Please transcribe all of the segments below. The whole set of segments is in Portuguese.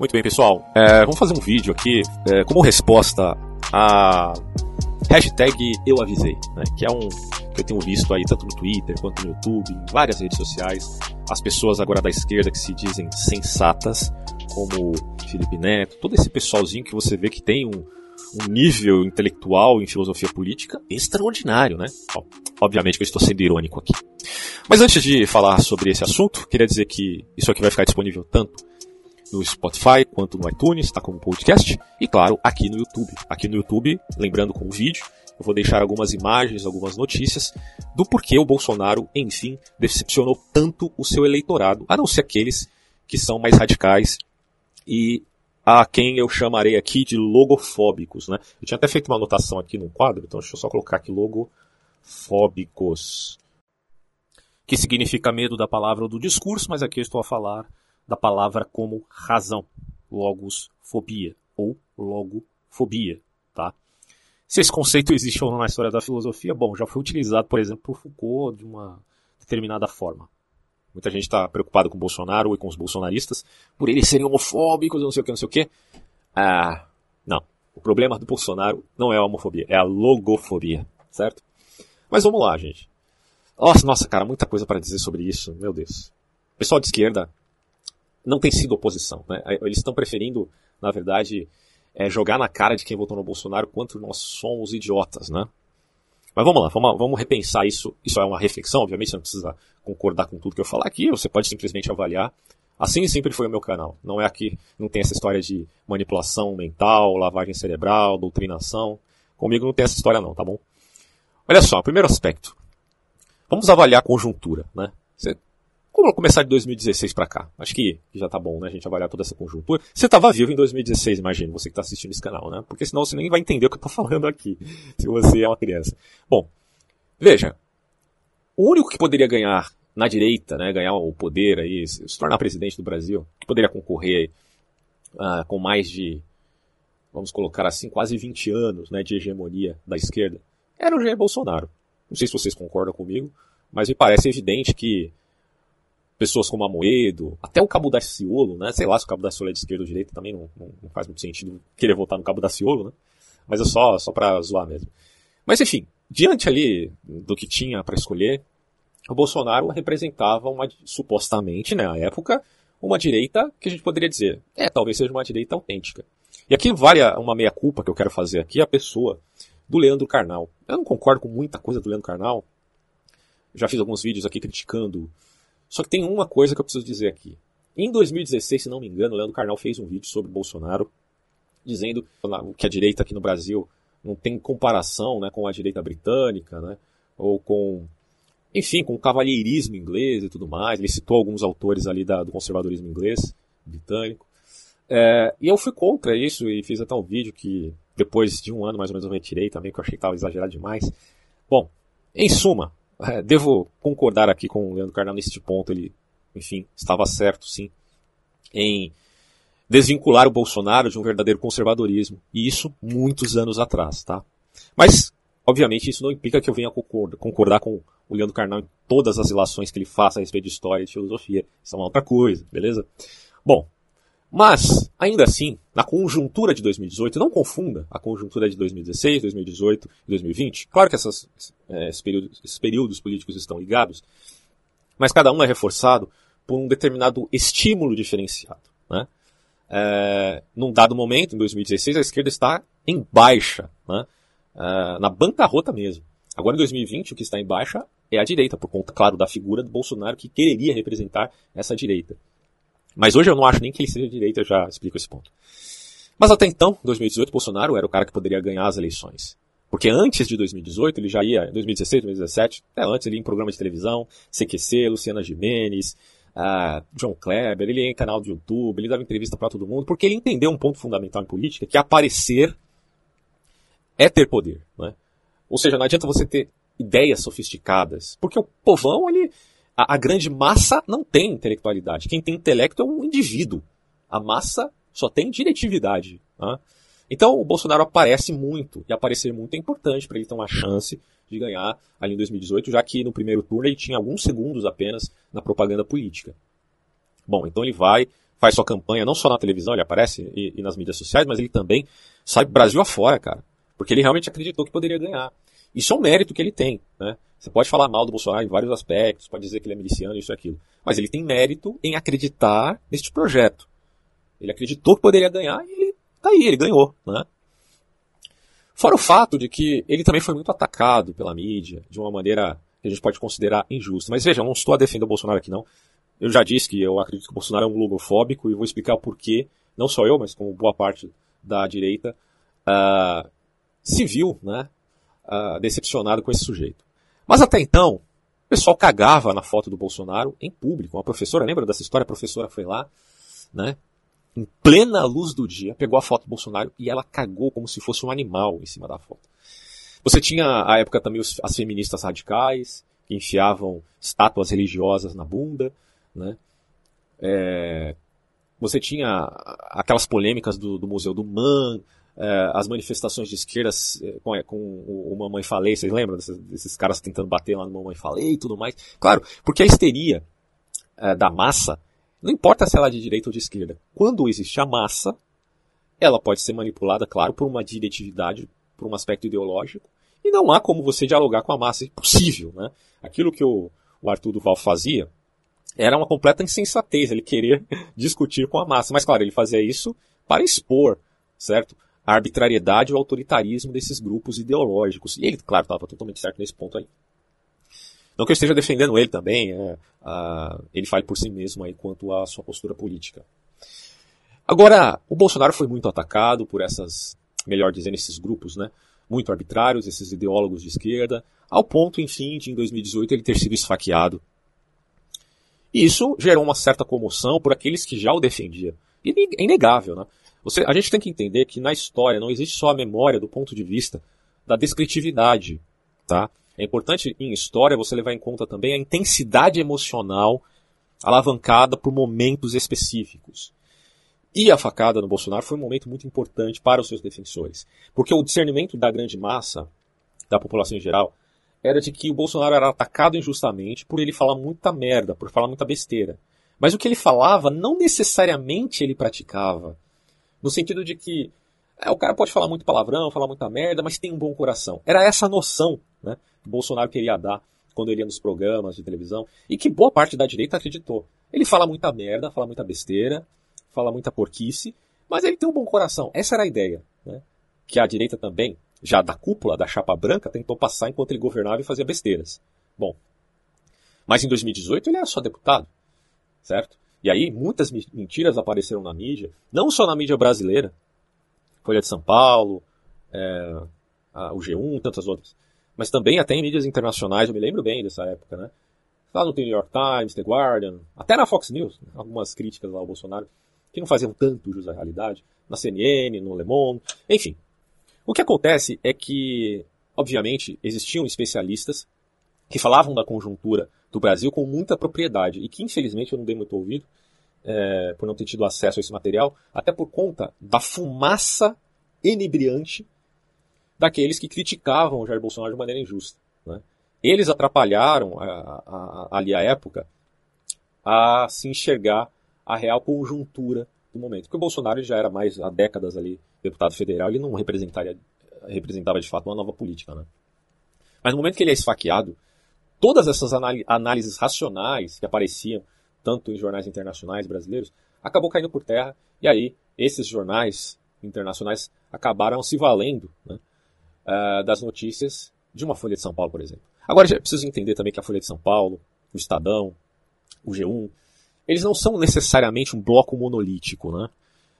Muito bem, pessoal. É, vamos fazer um vídeo aqui é, como resposta a hashtag eu avisei, né, que é um que eu tenho visto aí tanto no Twitter quanto no YouTube, em várias redes sociais, as pessoas agora da esquerda que se dizem sensatas, como Felipe Neto, todo esse pessoalzinho que você vê que tem um, um nível intelectual em filosofia política extraordinário, né? Obviamente que eu estou sendo irônico aqui. Mas antes de falar sobre esse assunto, queria dizer que isso aqui vai ficar disponível tanto no Spotify quanto no iTunes, está como podcast, e claro, aqui no YouTube. Aqui no YouTube, lembrando com o vídeo, eu vou deixar algumas imagens, algumas notícias do porquê o Bolsonaro, enfim, decepcionou tanto o seu eleitorado, a não ser aqueles que são mais radicais e a quem eu chamarei aqui de logofóbicos, né? Eu tinha até feito uma anotação aqui no quadro, então deixa eu só colocar aqui logofóbicos, que significa medo da palavra ou do discurso, mas aqui eu estou a falar da palavra como razão, logosfobia ou logofobia, tá? Se esse conceito existe ou não na história da filosofia, bom, já foi utilizado, por exemplo, por Foucault de uma determinada forma. Muita gente está preocupada com Bolsonaro e com os bolsonaristas, por eles serem homofóbicos, não sei o que, não sei o que. Ah, não. O problema do Bolsonaro não é a homofobia, é a logofobia, certo? Mas vamos lá, gente. Nossa, nossa, cara, muita coisa para dizer sobre isso, meu Deus. pessoal de esquerda não tem sido oposição. Né? Eles estão preferindo, na verdade, é, jogar na cara de quem votou no Bolsonaro quanto nós somos idiotas, né? Mas vamos lá, vamos, vamos repensar isso. Isso é uma reflexão, obviamente, você não precisa concordar com tudo que eu falar aqui, você pode simplesmente avaliar. Assim sempre foi o meu canal. Não é aqui, não tem essa história de manipulação mental, lavagem cerebral, doutrinação. Comigo não tem essa história não, tá bom? Olha só, primeiro aspecto. Vamos avaliar a conjuntura, né? Você como começar de 2016 para cá? Acho que já tá bom, né? A gente avaliar toda essa conjuntura. Você estava vivo em 2016, imagino, você que está assistindo esse canal, né? Porque senão você nem vai entender o que eu tô falando aqui, se você é uma criança. Bom, veja, o único que poderia ganhar na direita, né, ganhar o poder aí, se tornar presidente do Brasil, que poderia concorrer uh, com mais de, vamos colocar assim, quase 20 anos, né, de hegemonia da esquerda, era o Jair Bolsonaro. Não sei se vocês concordam comigo, mas me parece evidente que pessoas como Amoedo, até o Cabo Daciolo, né? Sei lá se o Cabo Daciolo é de esquerda ou de direita, também não, não, não, faz muito sentido querer votar no Cabo Daciolo, né? Mas é só, só pra zoar mesmo. Mas enfim, diante ali do que tinha para escolher, o Bolsonaro representava uma, supostamente, né, à época, uma direita que a gente poderia dizer, é, talvez seja uma direita autêntica. E aqui vale uma meia-culpa que eu quero fazer aqui, a pessoa do Leandro Carnal. Eu não concordo com muita coisa do Leandro Carnal. Já fiz alguns vídeos aqui criticando só que tem uma coisa que eu preciso dizer aqui. Em 2016, se não me engano, Leandro Carnal fez um vídeo sobre Bolsonaro, dizendo que a direita aqui no Brasil não tem comparação né, com a direita britânica, né, ou com, enfim, com o cavalheirismo inglês e tudo mais. Ele citou alguns autores ali da, do conservadorismo inglês, britânico. É, e eu fui contra isso e fiz até um vídeo que depois de um ano mais ou menos eu retirei também, que eu achei que estava exagerado demais. Bom, em suma, é, devo concordar aqui com o Leandro Carnal neste ponto, ele, enfim, estava certo, sim, em desvincular o Bolsonaro de um verdadeiro conservadorismo. E isso muitos anos atrás, tá? Mas, obviamente, isso não implica que eu venha concordar, com o Leandro Carnal em todas as relações que ele faça a respeito de história e de filosofia. Isso é uma outra coisa, beleza? Bom, mas, ainda assim, na conjuntura de 2018, não confunda a conjuntura de 2016, 2018 e 2020. Claro que essas, é, esses, períodos, esses períodos políticos estão ligados, mas cada um é reforçado por um determinado estímulo diferenciado. Né? É, num dado momento, em 2016, a esquerda está em baixa, né? é, na bancarrota mesmo. Agora, em 2020, o que está em baixa é a direita, por conta, claro, da figura do Bolsonaro que quereria representar essa direita. Mas hoje eu não acho nem que ele seja direita, eu já explico esse ponto. Mas até então, 2018, Bolsonaro era o cara que poderia ganhar as eleições. Porque antes de 2018, ele já ia, em 2016, 2017, até antes ele ia em programa de televisão, CQC, Luciana Gimenez, uh, John Kleber, ele ia em canal de YouTube, ele dava entrevista para todo mundo, porque ele entendeu um ponto fundamental em política, que aparecer é ter poder. Né? Ou seja, não adianta você ter ideias sofisticadas, porque o povão, ele, a, a grande massa não tem intelectualidade. Quem tem intelecto é um indivíduo. A massa só tem diretividade. Né? Então o Bolsonaro aparece muito, e aparecer muito é importante para ele ter uma chance de ganhar ali em 2018, já que no primeiro turno ele tinha alguns segundos apenas na propaganda política. Bom, então ele vai, faz sua campanha não só na televisão, ele aparece e, e nas mídias sociais, mas ele também sai Brasil afora, cara. Porque ele realmente acreditou que poderia ganhar. Isso é um mérito que ele tem, né? Você pode falar mal do Bolsonaro em vários aspectos, pode dizer que ele é miliciano, isso e aquilo. Mas ele tem mérito em acreditar neste projeto. Ele acreditou que poderia ganhar e ele tá aí, ele ganhou, né? Fora o fato de que ele também foi muito atacado pela mídia, de uma maneira que a gente pode considerar injusta. Mas veja, eu não estou a defender o Bolsonaro aqui não. Eu já disse que eu acredito que o Bolsonaro é um logofóbico e vou explicar o porquê, não só eu, mas como boa parte da direita, uh, se viu né, uh, decepcionado com esse sujeito. Mas até então, o pessoal cagava na foto do Bolsonaro em público. Uma professora, lembra dessa história? A professora foi lá, né, em plena luz do dia, pegou a foto do Bolsonaro e ela cagou como se fosse um animal em cima da foto. Você tinha, à época, também os, as feministas radicais, que enfiavam estátuas religiosas na bunda, né? É, você tinha aquelas polêmicas do, do Museu do Man, as manifestações de esquerdas é, com, é, com o, Mamãe Falei, vocês lembram desses, desses, caras tentando bater lá no Mamãe Falei e tudo mais? Claro, porque a histeria é, da massa, não importa se ela é de direita ou de esquerda, quando existe a massa, ela pode ser manipulada, claro, por uma diretividade, por um aspecto ideológico, e não há como você dialogar com a massa, é impossível, né? Aquilo que o, o Arthur Duval fazia era uma completa insensatez, ele querer discutir com a massa, mas claro, ele fazia isso para expor, certo? A arbitrariedade e o autoritarismo desses grupos ideológicos. E ele, claro, estava totalmente certo nesse ponto aí. Não que eu esteja defendendo ele também, é, ele fale por si mesmo aí quanto à sua postura política. Agora, o Bolsonaro foi muito atacado por essas, melhor dizendo, esses grupos, né? Muito arbitrários, esses ideólogos de esquerda, ao ponto, enfim, de em 2018 ele ter sido esfaqueado. E isso gerou uma certa comoção por aqueles que já o defendiam. E é inegável, né? Você, a gente tem que entender que na história não existe só a memória do ponto de vista da descritividade, tá? É importante em história você levar em conta também a intensidade emocional alavancada por momentos específicos. E a facada no Bolsonaro foi um momento muito importante para os seus defensores, porque o discernimento da grande massa da população em geral era de que o Bolsonaro era atacado injustamente por ele falar muita merda, por falar muita besteira. Mas o que ele falava não necessariamente ele praticava. No sentido de que é, o cara pode falar muito palavrão, falar muita merda, mas tem um bom coração. Era essa noção né, que Bolsonaro queria dar quando ele ia nos programas de televisão e que boa parte da direita acreditou. Ele fala muita merda, fala muita besteira, fala muita porquice, mas ele tem um bom coração. Essa era a ideia. Né? Que a direita também, já da cúpula, da chapa branca, tentou passar enquanto ele governava e fazia besteiras. Bom, mas em 2018 ele era só deputado, certo? E aí muitas mentiras apareceram na mídia, não só na mídia brasileira, Folha de São Paulo, é, a, o G1, tantas outras, mas também até em mídias internacionais, eu me lembro bem dessa época, né? Lá no New York Times, The Guardian, até na Fox News, né? algumas críticas lá ao Bolsonaro, que não faziam tanto jus à realidade, na CNN, no Le Monde, enfim, o que acontece é que, obviamente, existiam especialistas que falavam da conjuntura do Brasil com muita propriedade e que, infelizmente, eu não dei muito ouvido é, por não ter tido acesso a esse material, até por conta da fumaça inebriante daqueles que criticavam o Jair Bolsonaro de maneira injusta. Né? Eles atrapalharam a, a, a, ali a época a se enxergar a real conjuntura do momento. Porque o Bolsonaro já era mais há décadas ali deputado federal, ele não representaria, representava de fato uma nova política. Né? Mas no momento que ele é esfaqueado, todas essas análises racionais que apareciam tanto em jornais internacionais brasileiros, acabou caindo por terra, e aí esses jornais internacionais acabaram se valendo né, uh, das notícias de uma Folha de São Paulo, por exemplo. Agora, é preciso entender também que a Folha de São Paulo, o Estadão, o G1, eles não são necessariamente um bloco monolítico, né?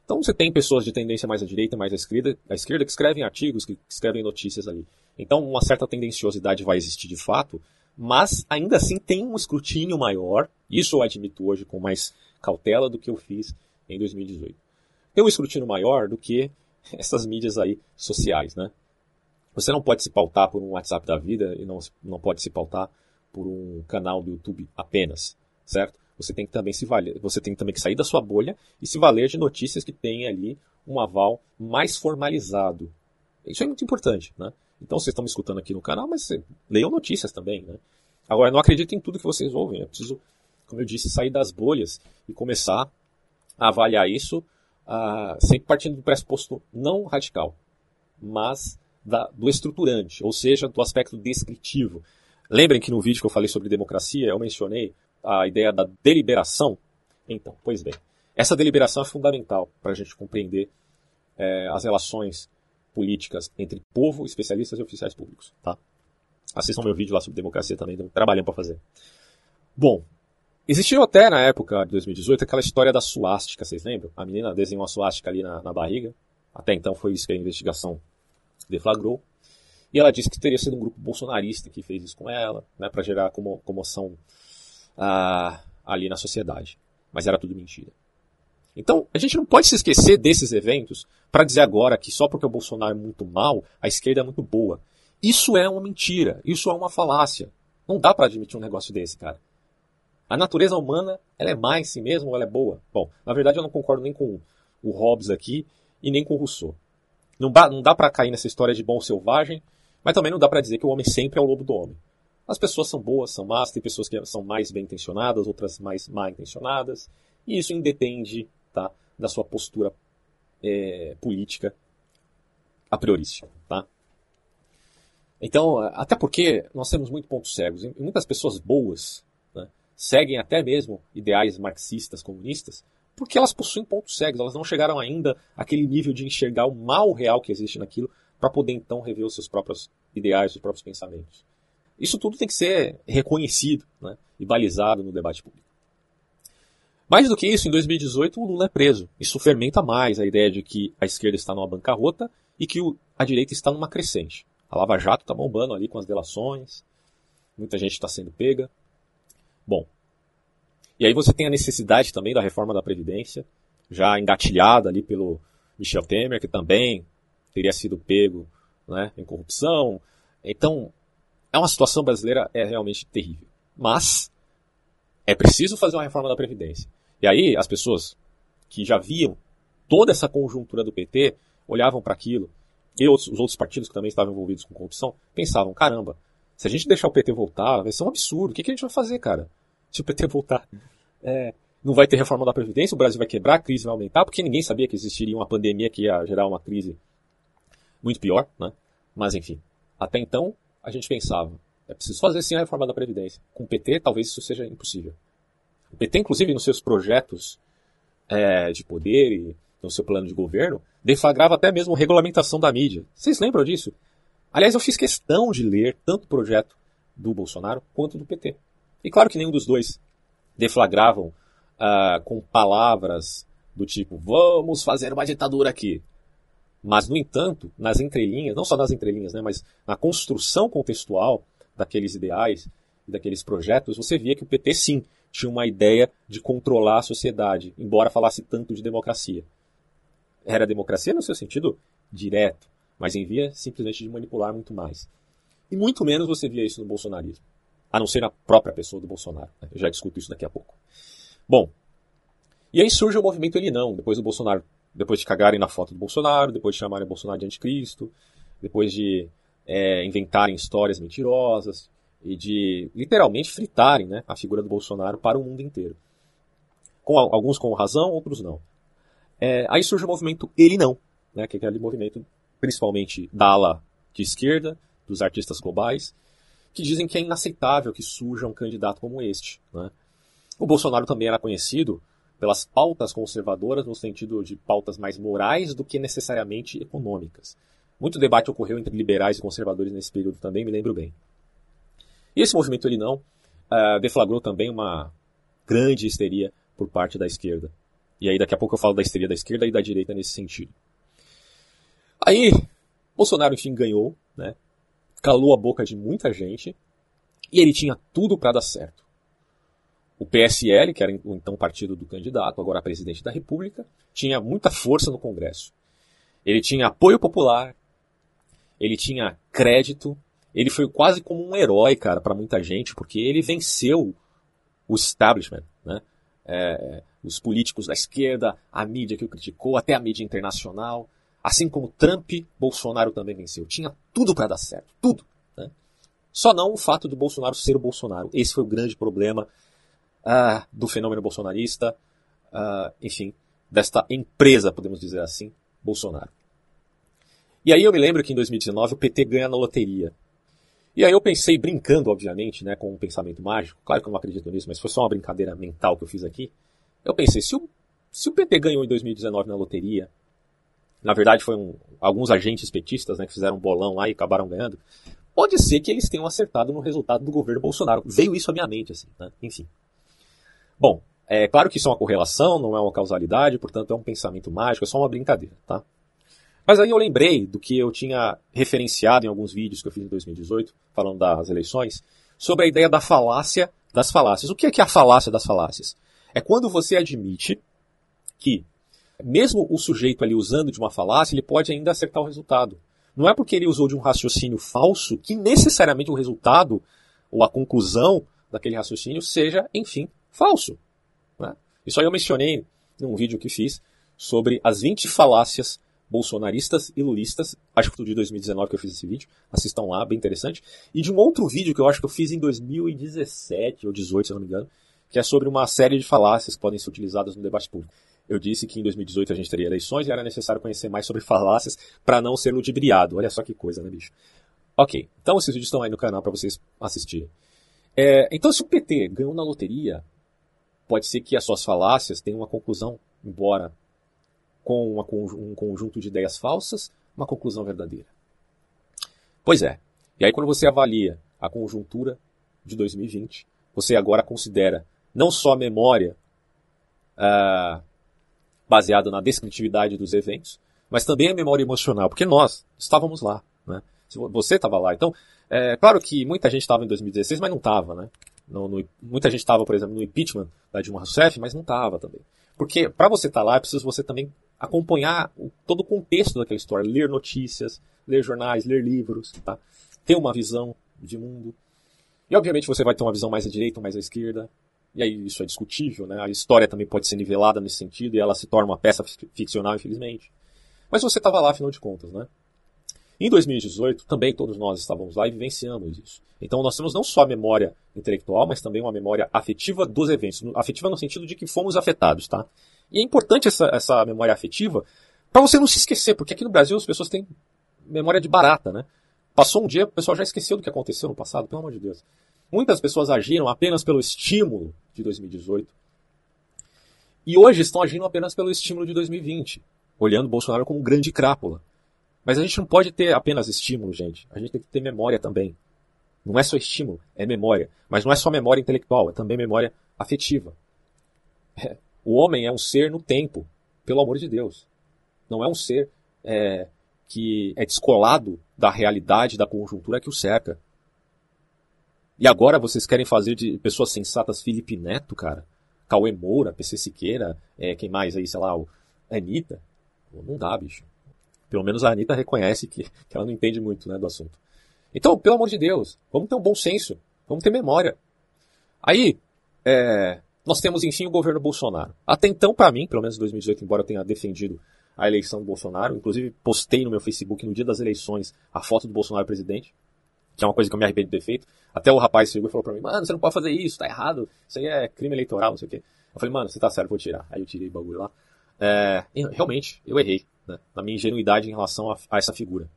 Então você tem pessoas de tendência mais à direita, mais à esquerda, à esquerda que escrevem artigos, que escrevem notícias ali. Então uma certa tendenciosidade vai existir de fato, mas ainda assim tem um escrutínio maior, isso eu admito hoje com mais cautela do que eu fiz em 2018. Tem um escrutínio maior do que essas mídias aí sociais, né? Você não pode se pautar por um WhatsApp da vida e não, não pode se pautar por um canal do YouTube apenas, certo? Você tem que também se valer, você tem também que sair da sua bolha e se valer de notícias que têm ali um aval mais formalizado. Isso é muito importante, né? Então vocês estão me escutando aqui no canal, mas leiam notícias também, né? Agora, não acreditem em tudo que vocês ouvem. É preciso, como eu disse, sair das bolhas e começar avaliar isso uh, sempre partindo do pressuposto não radical, mas da, do estruturante, ou seja, do aspecto descritivo. Lembrem que no vídeo que eu falei sobre democracia, eu mencionei a ideia da deliberação? Então, pois bem, essa deliberação é fundamental para a gente compreender é, as relações políticas entre povo, especialistas e oficiais públicos. Tá? Assistam meu vídeo lá sobre democracia também, deu um trabalhão para fazer. Bom, existiu até na época de 2018 aquela história da suástica, vocês lembram? A menina desenhou uma suástica ali na, na barriga. Até então foi isso que a investigação deflagrou. E ela disse que teria sido um grupo bolsonarista que fez isso com ela, né, para gerar como, comoção ah, ali na sociedade. Mas era tudo mentira. Então, a gente não pode se esquecer desses eventos para dizer agora que só porque o Bolsonaro é muito mal, a esquerda é muito boa. Isso é uma mentira, isso é uma falácia. Não dá para admitir um negócio desse, cara. A natureza humana, ela é má em si mesma ou ela é boa? Bom, na verdade eu não concordo nem com o Hobbes aqui e nem com o Rousseau. Não não dá para cair nessa história de bom selvagem, mas também não dá para dizer que o homem sempre é o lobo do homem. As pessoas são boas, são más, tem pessoas que são mais bem intencionadas, outras mais mal intencionadas, e isso independe tá, da sua postura é, política a priorística. Tá? Então, até porque nós temos muitos pontos cegos, e muitas pessoas boas né, seguem até mesmo ideais marxistas, comunistas, porque elas possuem pontos cegos, elas não chegaram ainda àquele nível de enxergar o mal real que existe naquilo para poder então rever os seus próprios ideais, os próprios pensamentos. Isso tudo tem que ser reconhecido né, e balizado no debate público. Mais do que isso, em 2018 o Lula é preso. Isso fermenta mais a ideia de que a esquerda está numa bancarrota e que a direita está numa crescente. A Lava Jato está bombando ali com as delações, muita gente está sendo pega. Bom, e aí você tem a necessidade também da reforma da Previdência, já engatilhada ali pelo Michel Temer, que também teria sido pego né, em corrupção. Então, é uma situação brasileira é realmente terrível. Mas é preciso fazer uma reforma da Previdência. E aí as pessoas que já viam toda essa conjuntura do PT olhavam para aquilo e os outros partidos que também estavam envolvidos com corrupção pensavam: caramba, se a gente deixar o PT voltar, vai ser um absurdo. O que, que a gente vai fazer, cara? Se o PT voltar. É, não vai ter reforma da Previdência, o Brasil vai quebrar, a crise vai aumentar, porque ninguém sabia que existiria uma pandemia que ia gerar uma crise muito pior, né? Mas enfim, até então a gente pensava, é preciso fazer sim a reforma da Previdência. Com o PT, talvez isso seja impossível. O PT, inclusive, nos seus projetos é, de poder e no seu plano de governo, deflagrava até mesmo regulamentação da mídia. Vocês lembram disso? Aliás, eu fiz questão de ler tanto o projeto do Bolsonaro quanto do PT. E claro que nenhum dos dois deflagravam uh, com palavras do tipo, vamos fazer uma ditadura aqui. Mas, no entanto, nas entrelinhas, não só nas entrelinhas, né, mas na construção contextual daqueles ideais e daqueles projetos, você via que o PT, sim, tinha uma ideia de controlar a sociedade, embora falasse tanto de democracia. Era democracia no seu sentido direto, mas em via simplesmente de manipular muito mais. E muito menos você via isso no bolsonarismo, a não ser na própria pessoa do Bolsonaro. Né? Eu já discuto isso daqui a pouco. Bom, e aí surge o movimento Ele Não, depois do Bolsonaro depois de cagarem na foto do Bolsonaro, depois de chamarem o Bolsonaro de anticristo, depois de é, inventarem histórias mentirosas e de literalmente fritarem né, a figura do Bolsonaro para o mundo inteiro. Com, alguns com razão, outros não. É, aí surge o movimento Ele Não, né, que é aquele movimento principalmente da ala de esquerda, dos artistas globais, que dizem que é inaceitável que surja um candidato como este. Né? O Bolsonaro também era conhecido pelas pautas conservadoras no sentido de pautas mais morais do que necessariamente econômicas. Muito debate ocorreu entre liberais e conservadores nesse período também, me lembro bem. E esse movimento ele não uh, deflagrou também uma grande histeria por parte da esquerda. E aí daqui a pouco eu falo da histeria da esquerda e da direita nesse sentido. Aí, Bolsonaro enfim ganhou, né? Calou a boca de muita gente e ele tinha tudo para dar certo. O PSL, que era o então partido do candidato, agora presidente da República, tinha muita força no Congresso. Ele tinha apoio popular, ele tinha crédito, ele foi quase como um herói, cara, para muita gente, porque ele venceu o establishment, né? É, os políticos da esquerda, a mídia que o criticou, até a mídia internacional. Assim como Trump, Bolsonaro também venceu. Tinha tudo para dar certo, tudo. Né? Só não o fato do Bolsonaro ser o Bolsonaro. Esse foi o grande problema uh, do fenômeno bolsonarista, uh, enfim, desta empresa, podemos dizer assim, Bolsonaro. E aí eu me lembro que em 2019 o PT ganha na loteria. E aí eu pensei, brincando, obviamente, né, com um pensamento mágico, claro que eu não acredito nisso, mas foi só uma brincadeira mental que eu fiz aqui. Eu pensei, se o, se o PT ganhou em 2019 na loteria, na verdade foram alguns agentes petistas né, que fizeram um bolão lá e acabaram ganhando, pode ser que eles tenham acertado no resultado do governo Bolsonaro. Veio isso à minha mente, assim, né? enfim. Bom, é claro que isso é uma correlação, não é uma causalidade, portanto é um pensamento mágico, é só uma brincadeira, tá? Mas aí eu lembrei do que eu tinha referenciado em alguns vídeos que eu fiz em 2018, falando das eleições, sobre a ideia da falácia das falácias. O que é, que é a falácia das falácias? É quando você admite que, mesmo o sujeito ali usando de uma falácia, ele pode ainda acertar o resultado. Não é porque ele usou de um raciocínio falso que necessariamente o resultado ou a conclusão daquele raciocínio seja, enfim, falso. Né? Isso aí eu mencionei num vídeo que fiz sobre as 20 falácias bolsonaristas e lulistas, acho que foi de 2019 que eu fiz esse vídeo, assistam lá, bem interessante, e de um outro vídeo que eu acho que eu fiz em 2017 ou 2018, se eu não me engano, que é sobre uma série de falácias que podem ser utilizadas no debate público. Eu disse que em 2018 a gente teria eleições e era necessário conhecer mais sobre falácias para não ser ludibriado. Olha só que coisa, né, bicho? Ok, então esses vídeos estão aí no canal para vocês assistirem. É, então, se o PT ganhou na loteria, pode ser que as suas falácias tenham uma conclusão, embora com uma, um conjunto de ideias falsas, uma conclusão verdadeira. Pois é. E aí, quando você avalia a conjuntura de 2020, você agora considera não só a memória uh, baseada na descritividade dos eventos, mas também a memória emocional, porque nós estávamos lá. Né? Você estava lá. Então, é claro que muita gente estava em 2016, mas não estava. Né? No, no, muita gente estava, por exemplo, no impeachment da Dilma Rousseff, mas não estava também. Porque para você estar tá lá, é preciso você também acompanhar todo o contexto daquela história, ler notícias, ler jornais, ler livros, tá? ter uma visão de mundo. E obviamente você vai ter uma visão mais à direita ou mais à esquerda. E aí isso é discutível, né? A história também pode ser nivelada nesse sentido e ela se torna uma peça ficcional, infelizmente. Mas você estava lá, afinal de contas, né? Em 2018, também todos nós estávamos lá e vivenciamos isso. Então nós temos não só a memória intelectual, mas também uma memória afetiva dos eventos. Afetiva no sentido de que fomos afetados, tá? E é importante essa, essa memória afetiva para você não se esquecer, porque aqui no Brasil as pessoas têm memória de barata, né? Passou um dia, o pessoal já esqueceu do que aconteceu no passado, pelo amor de Deus. Muitas pessoas agiram apenas pelo estímulo de 2018. E hoje estão agindo apenas pelo estímulo de 2020, olhando Bolsonaro como um grande crápula. Mas a gente não pode ter apenas estímulo, gente. A gente tem que ter memória também. Não é só estímulo, é memória. Mas não é só memória intelectual, é também memória afetiva. É. O homem é um ser no tempo, pelo amor de Deus. Não é um ser é, que é descolado da realidade, da conjuntura que o cerca. E agora vocês querem fazer de pessoas sensatas Felipe Neto, cara? Cauê Moura, PC Siqueira, é, quem mais aí, sei lá, o Anitta? Não dá, bicho. Pelo menos a Anitta reconhece que, que ela não entende muito né, do assunto. Então, pelo amor de Deus, vamos ter um bom senso, vamos ter memória. Aí, é, nós temos, enfim, o governo Bolsonaro. Até então, para mim, pelo menos em 2018, embora eu tenha defendido a eleição do Bolsonaro, inclusive postei no meu Facebook no dia das eleições a foto do Bolsonaro presidente, que é uma coisa que eu me arrependo de ter feito. Até o rapaz chegou e falou pra mim, mano, você não pode fazer isso, tá errado, isso aí é crime eleitoral, não sei o quê. Eu falei, mano, você tá certo, vou tirar. Aí eu tirei o bagulho lá. É, realmente, eu errei né, na minha ingenuidade em relação a, a essa figura.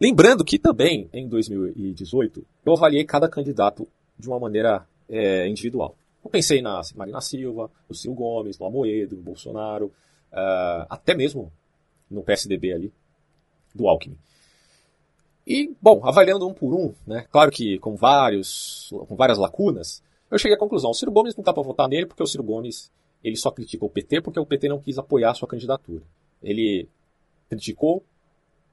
Lembrando que também, em 2018, eu avaliei cada candidato de uma maneira é, individual. Eu pensei na Marina Silva, no Ciro Gomes, no Amoedo, no Bolsonaro, uh, até mesmo no PSDB ali, do Alckmin. E, bom, avaliando um por um, né, claro que com, vários, com várias lacunas, eu cheguei à conclusão, o Ciro Gomes não dá para votar nele porque o Ciro Gomes ele só criticou o PT porque o PT não quis apoiar a sua candidatura. Ele criticou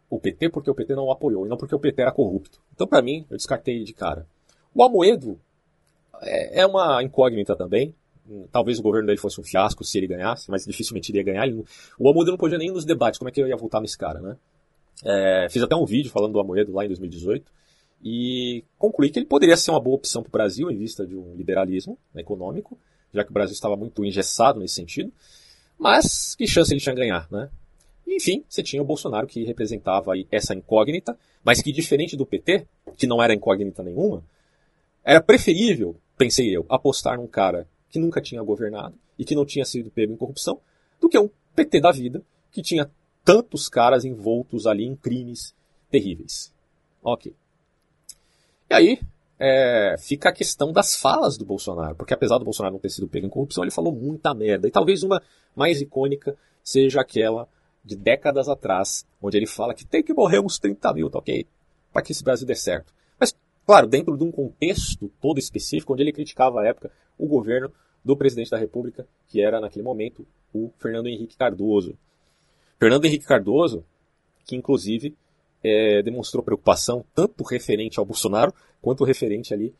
o PT porque o PT não o apoiou, e não porque o PT era corrupto. Então, para mim, eu descartei de cara. O Amoedo é, é uma incógnita também. Talvez o governo dele fosse um fiasco se ele ganhasse, mas dificilmente ele ia ganhar. Ele. O Amoedo não podia nem ir nos debates. Como é que eu ia votar nesse cara, né? É, fiz até um vídeo falando do Amoedo lá em 2018 e concluí que ele poderia ser uma boa opção para o Brasil em vista de um liberalismo econômico já que o Brasil estava muito engessado nesse sentido. Mas que chance ele tinha de ganhar, né? Enfim, você tinha o Bolsonaro que representava essa incógnita, mas que diferente do PT, que não era incógnita nenhuma, era preferível, pensei eu, apostar num cara que nunca tinha governado e que não tinha sido pego em corrupção, do que um PT da vida que tinha tantos caras envoltos ali em crimes terríveis. Ok. E aí, é, fica a questão das falas do Bolsonaro, porque apesar do Bolsonaro não ter sido pego em corrupção, ele falou muita merda. E talvez uma mais icônica seja aquela de décadas atrás, onde ele fala que tem que morrer uns 30 mil, tá ok? Para que esse Brasil dê certo. Claro, dentro de um contexto todo específico, onde ele criticava à época o governo do presidente da República, que era naquele momento o Fernando Henrique Cardoso. Fernando Henrique Cardoso, que inclusive é, demonstrou preocupação tanto referente ao Bolsonaro quanto referente ali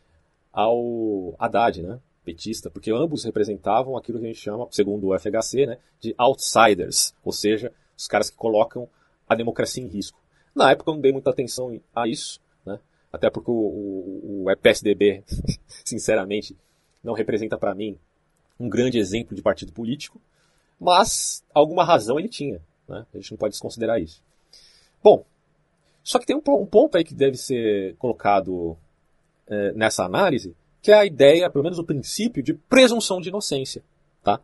ao Haddad, né? petista, porque ambos representavam aquilo que a gente chama, segundo o FHC, né, de outsiders, ou seja, os caras que colocam a democracia em risco. Na época eu não dei muita atenção a isso, até porque o, o, o PSDB, sinceramente, não representa para mim um grande exemplo de partido político, mas alguma razão ele tinha. Né? A gente não pode desconsiderar isso. Bom, só que tem um, um ponto aí que deve ser colocado é, nessa análise, que é a ideia, pelo menos o princípio, de presunção de inocência. Tá?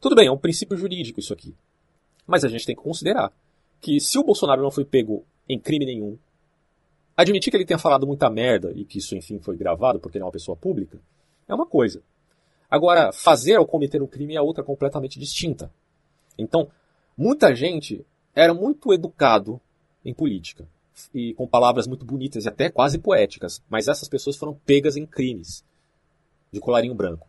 Tudo bem, é um princípio jurídico isso aqui. Mas a gente tem que considerar que se o Bolsonaro não foi pego em crime nenhum, admitir que ele tenha falado muita merda e que isso, enfim, foi gravado porque ele é uma pessoa pública, é uma coisa. Agora, fazer ou cometer um crime é outra completamente distinta. Então, muita gente era muito educado em política e com palavras muito bonitas e até quase poéticas, mas essas pessoas foram pegas em crimes de colarinho branco.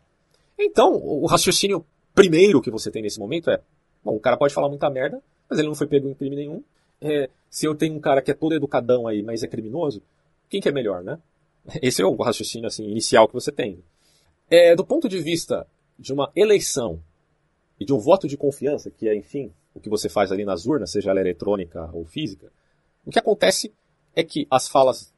Então, o raciocínio primeiro que você tem nesse momento é: bom, o cara pode falar muita merda, mas ele não foi pego em crime nenhum. É, se eu tenho um cara que é todo educadão aí, mas é criminoso, quem que é melhor, né? Esse é o raciocínio assim, inicial que você tem. É, do ponto de vista de uma eleição e de um voto de confiança, que é, enfim, o que você faz ali nas urnas, seja ela eletrônica ou física, o que acontece é que as falas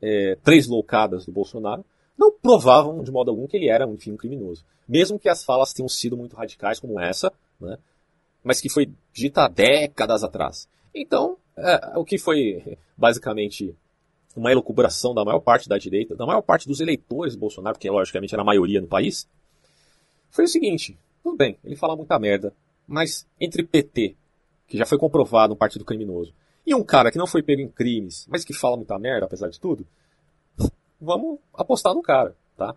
é, loucadas do Bolsonaro não provavam de modo algum que ele era, enfim, um criminoso. Mesmo que as falas tenham sido muito radicais, como essa, né, mas que foi dita há décadas atrás. Então, é, o que foi basicamente uma elucubração da maior parte da direita, da maior parte dos eleitores do Bolsonaro, que logicamente era a maioria no país, foi o seguinte: tudo bem, ele fala muita merda, mas entre PT, que já foi comprovado um partido criminoso, e um cara que não foi pego em crimes, mas que fala muita merda, apesar de tudo, vamos apostar no cara, tá?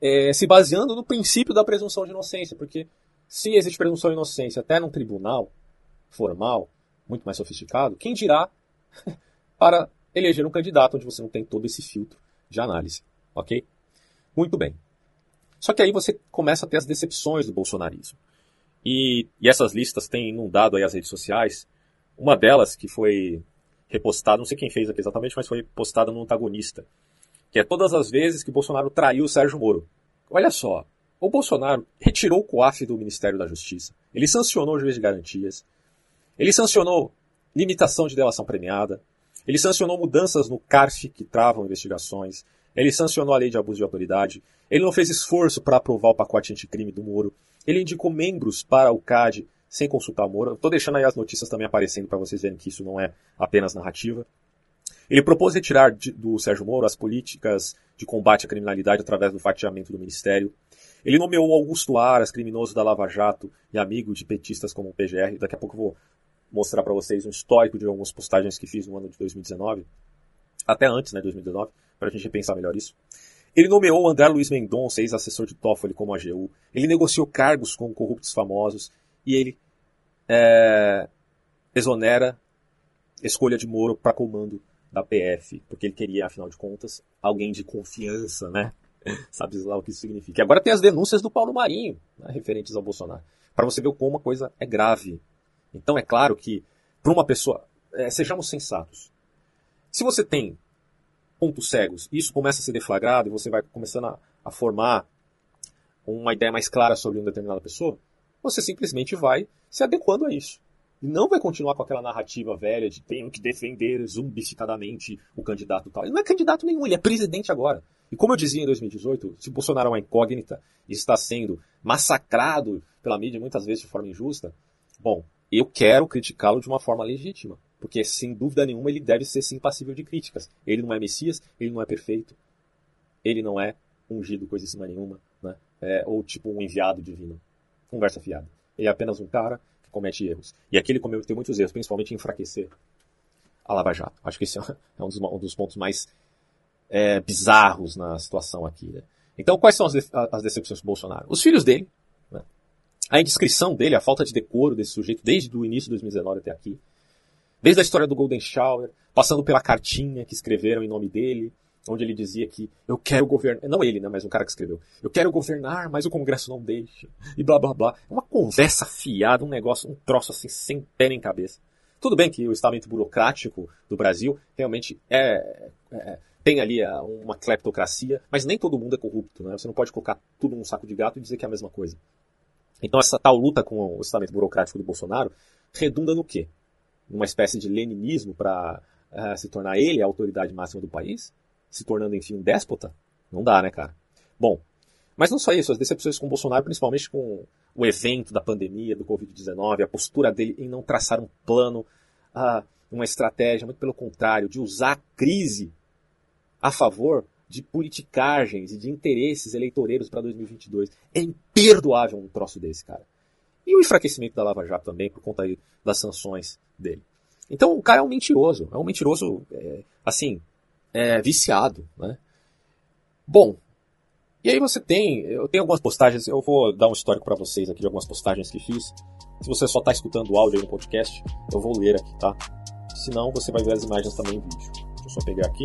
É, se baseando no princípio da presunção de inocência, porque se existe presunção de inocência até num tribunal formal, muito mais sofisticado, quem dirá para eleger um candidato onde você não tem todo esse filtro de análise, ok? Muito bem. Só que aí você começa a ter as decepções do bolsonarismo. E, e essas listas têm inundado aí as redes sociais uma delas que foi repostada, não sei quem fez aqui exatamente, mas foi postada no antagonista, que é todas as vezes que Bolsonaro traiu o Sérgio Moro. Olha só, o Bolsonaro retirou o COAF do Ministério da Justiça, ele sancionou o juiz de garantias, ele sancionou limitação de delação premiada, ele sancionou mudanças no CARF que travam investigações, ele sancionou a lei de abuso de autoridade, ele não fez esforço para aprovar o pacote anticrime do Moro, ele indicou membros para o CAD sem consultar Moro. Estou deixando aí as notícias também aparecendo para vocês verem que isso não é apenas narrativa. Ele propôs retirar de, do Sérgio Moro as políticas de combate à criminalidade através do fatiamento do Ministério. Ele nomeou Augusto Aras, criminoso da Lava Jato e amigo de petistas como o PGR. Daqui a pouco eu vou mostrar para vocês um histórico de algumas postagens que fiz no ano de 2019, até antes, né, 2019, para a gente pensar melhor isso. Ele nomeou André Luiz Mendonça, ex-assessor de Toffoli, como AGU. Ele negociou cargos com corruptos famosos e ele é, exonera escolha de Moro para comando da PF, porque ele queria, afinal de contas, alguém de confiança, né? Sabe lá o que isso significa. E agora tem as denúncias do Paulo Marinho, né, referentes ao Bolsonaro, para você ver como a coisa é grave. Então é claro que, para uma pessoa, é, sejamos sensatos. Se você tem pontos cegos, isso começa a ser deflagrado e você vai começando a, a formar uma ideia mais clara sobre uma determinada pessoa, você simplesmente vai se adequando a isso. E não vai continuar com aquela narrativa velha de tenho que defender zumbificadamente o candidato tal. Ele não é candidato nenhum, ele é presidente agora. E como eu dizia em 2018, se Bolsonaro é uma incógnita e está sendo massacrado pela mídia muitas vezes de forma injusta, bom, eu quero criticá-lo de uma forma legítima. Porque, sem dúvida nenhuma, ele deve ser sim passível de críticas. Ele não é Messias, ele não é perfeito, ele não é ungido cima nenhuma, né? É, ou tipo um enviado divino. Conversa fiada. Ele é apenas um cara que comete erros. E aqui ele cometeu muitos erros, principalmente enfraquecer a Lava Jato. Acho que esse é um dos, um dos pontos mais é, bizarros na situação aqui. Né? Então, quais são as, de as decepções do Bolsonaro? Os filhos dele? A indiscrição dele, a falta de decoro desse sujeito desde o início de 2019 até aqui. Desde a história do Golden Shower, passando pela cartinha que escreveram em nome dele, onde ele dizia que eu quero governar, não ele, né, mas um cara que escreveu, eu quero governar, mas o Congresso não deixa, e blá blá blá. É uma conversa fiada, um negócio, um troço assim, sem pé nem cabeça. Tudo bem que o estamento burocrático do Brasil realmente é, é tem ali uma cleptocracia, mas nem todo mundo é corrupto, né? Você não pode colocar tudo num saco de gato e dizer que é a mesma coisa. Então essa tal luta com o estamento burocrático do Bolsonaro redunda no quê? Numa espécie de leninismo para uh, é, se tornar ele a autoridade máxima do país? Se tornando, enfim, um déspota? Não dá, né, cara? Bom, mas não só isso, as decepções com o Bolsonaro, principalmente com o evento da pandemia, do Covid-19, a postura dele em não traçar um plano, uh, uma estratégia, muito pelo contrário, de usar a crise a favor de politicagens e de interesses eleitoreiros para 2022. É imperdoável um troço desse, cara. E o enfraquecimento da Lava Jato também, por conta das sanções dele. Então o cara é um mentiroso. É um mentiroso, é, assim, é, viciado. Né? Bom, e aí você tem, eu tenho algumas postagens, eu vou dar um histórico para vocês aqui de algumas postagens que fiz. Se você só está escutando o áudio aí no podcast, eu vou ler aqui, tá? Senão você vai ver as imagens também em vídeo. Deixa eu só pegar aqui.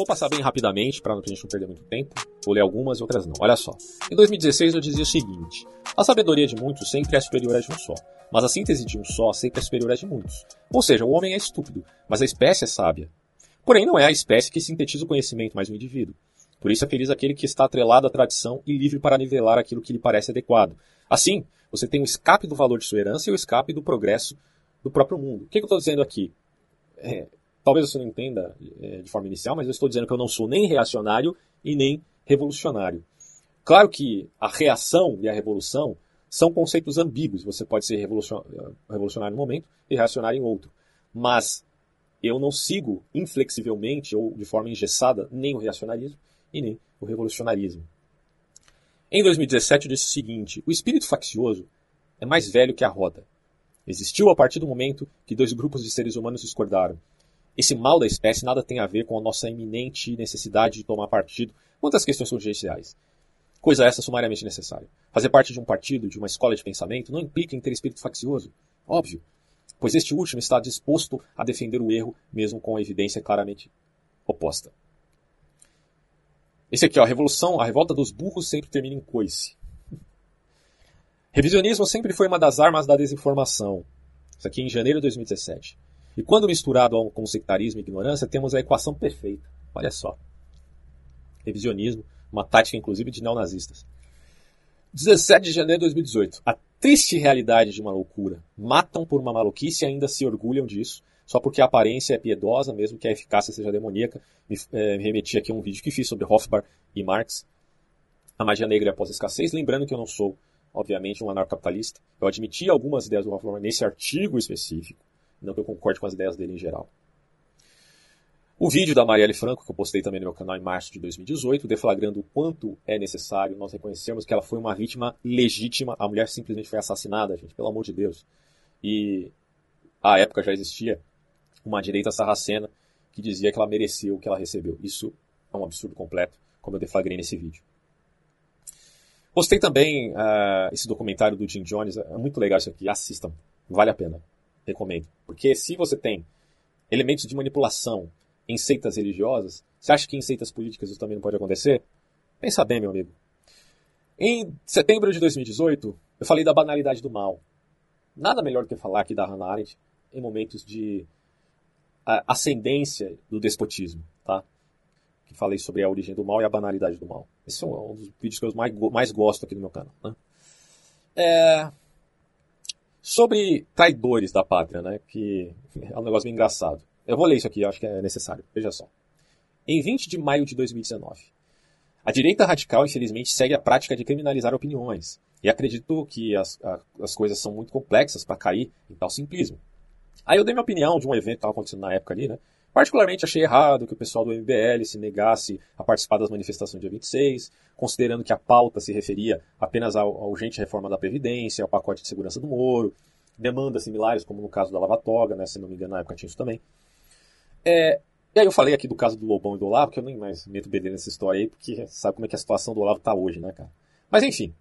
Vou passar bem rapidamente para a gente não perder muito tempo. Vou ler algumas outras não. Olha só. Em 2016 eu dizia o seguinte: a sabedoria de muitos sempre é superior a de um só, mas a síntese de um só sempre é superior a de muitos. Ou seja, o homem é estúpido, mas a espécie é sábia. Porém, não é a espécie que sintetiza o conhecimento, mas o indivíduo. Por isso é feliz aquele que está atrelado à tradição e livre para nivelar aquilo que lhe parece adequado. Assim, você tem o escape do valor de sua herança e o escape do progresso do próprio mundo. O que, eu estou dizendo aqui? É, Talvez você não entenda é, de forma inicial, mas eu estou dizendo que eu não sou nem reacionário e nem revolucionário. Claro que a reação e a revolução são conceitos ambíguos. Você pode ser revolucionário em um momento e reacionário em outro. Mas eu não sigo inflexivelmente ou de forma engessada nem o reacionarismo e nem o revolucionarismo. Em 2017 eu disse o seguinte: o espírito faccioso é mais velho que a roda. Existiu a partir do momento que dois grupos de seres humanos discordaram esse mal da espécie nada tem a ver com a nossa iminente necessidade de tomar partido quanto às questões urgenciais. Coisa essa sumariamente necessária. Fazer parte de um partido, de uma escola de pensamento, não implica em ter espírito faccioso. Óbvio. Pois este último está disposto a defender o erro, mesmo com evidência claramente oposta. Esse aqui, ó, a revolução, a revolta dos burros sempre termina em coice. Revisionismo sempre foi uma das armas da desinformação. Isso aqui em janeiro de 2017. E quando misturado com sectarismo e ignorância, temos a equação perfeita. Olha só. Revisionismo, uma tática inclusive de neonazistas. 17 de janeiro de 2018. A triste realidade de uma loucura. Matam por uma maluquice e ainda se orgulham disso, só porque a aparência é piedosa, mesmo que a eficácia seja demoníaca. Me, é, me remeti aqui a um vídeo que fiz sobre Hofbauer e Marx. A magia negra após a escassez. Lembrando que eu não sou, obviamente, um anarcocapitalista. Eu admiti algumas ideias do Hofbauer nesse artigo específico. Não que eu concorde com as ideias dele em geral. O vídeo da Marielle Franco, que eu postei também no meu canal em março de 2018, deflagrando o quanto é necessário nós reconhecermos que ela foi uma vítima legítima. A mulher simplesmente foi assassinada, gente, pelo amor de Deus. E à época já existia uma direita sarracena que dizia que ela mereceu o que ela recebeu. Isso é um absurdo completo, como eu deflagrei nesse vídeo. Postei também uh, esse documentário do Jim Jones, é muito legal isso aqui, assistam, vale a pena recomendo. Porque se você tem elementos de manipulação em seitas religiosas, você acha que em seitas políticas isso também não pode acontecer? Pensa bem, meu amigo. Em setembro de 2018, eu falei da banalidade do mal. Nada melhor do que falar aqui da Hannah Arendt em momentos de ascendência do despotismo, tá? Que falei sobre a origem do mal e a banalidade do mal. Esse é um dos vídeos que eu mais, mais gosto aqui no meu canal. Né? É, Sobre traidores da pátria, né? Que é um negócio bem engraçado. Eu vou ler isso aqui, acho que é necessário. Veja só. Em 20 de maio de 2019, A direita radical, infelizmente, segue a prática de criminalizar opiniões. E acredito que as, a, as coisas são muito complexas para cair em tal simplismo. Aí eu dei minha opinião de um evento que estava acontecendo na época ali, né? Particularmente achei errado que o pessoal do MBL se negasse a participar das manifestações do dia 26, considerando que a pauta se referia apenas à urgente reforma da Previdência, ao pacote de segurança do Moro, demandas similares, como no caso da Lava Toga, né? Se não me engano, na época tinha isso também. É, e aí eu falei aqui do caso do Lobão e do Olavo, que eu nem mais meto BD nessa história aí, porque sabe como é que a situação do Olavo tá hoje, né, cara? Mas enfim.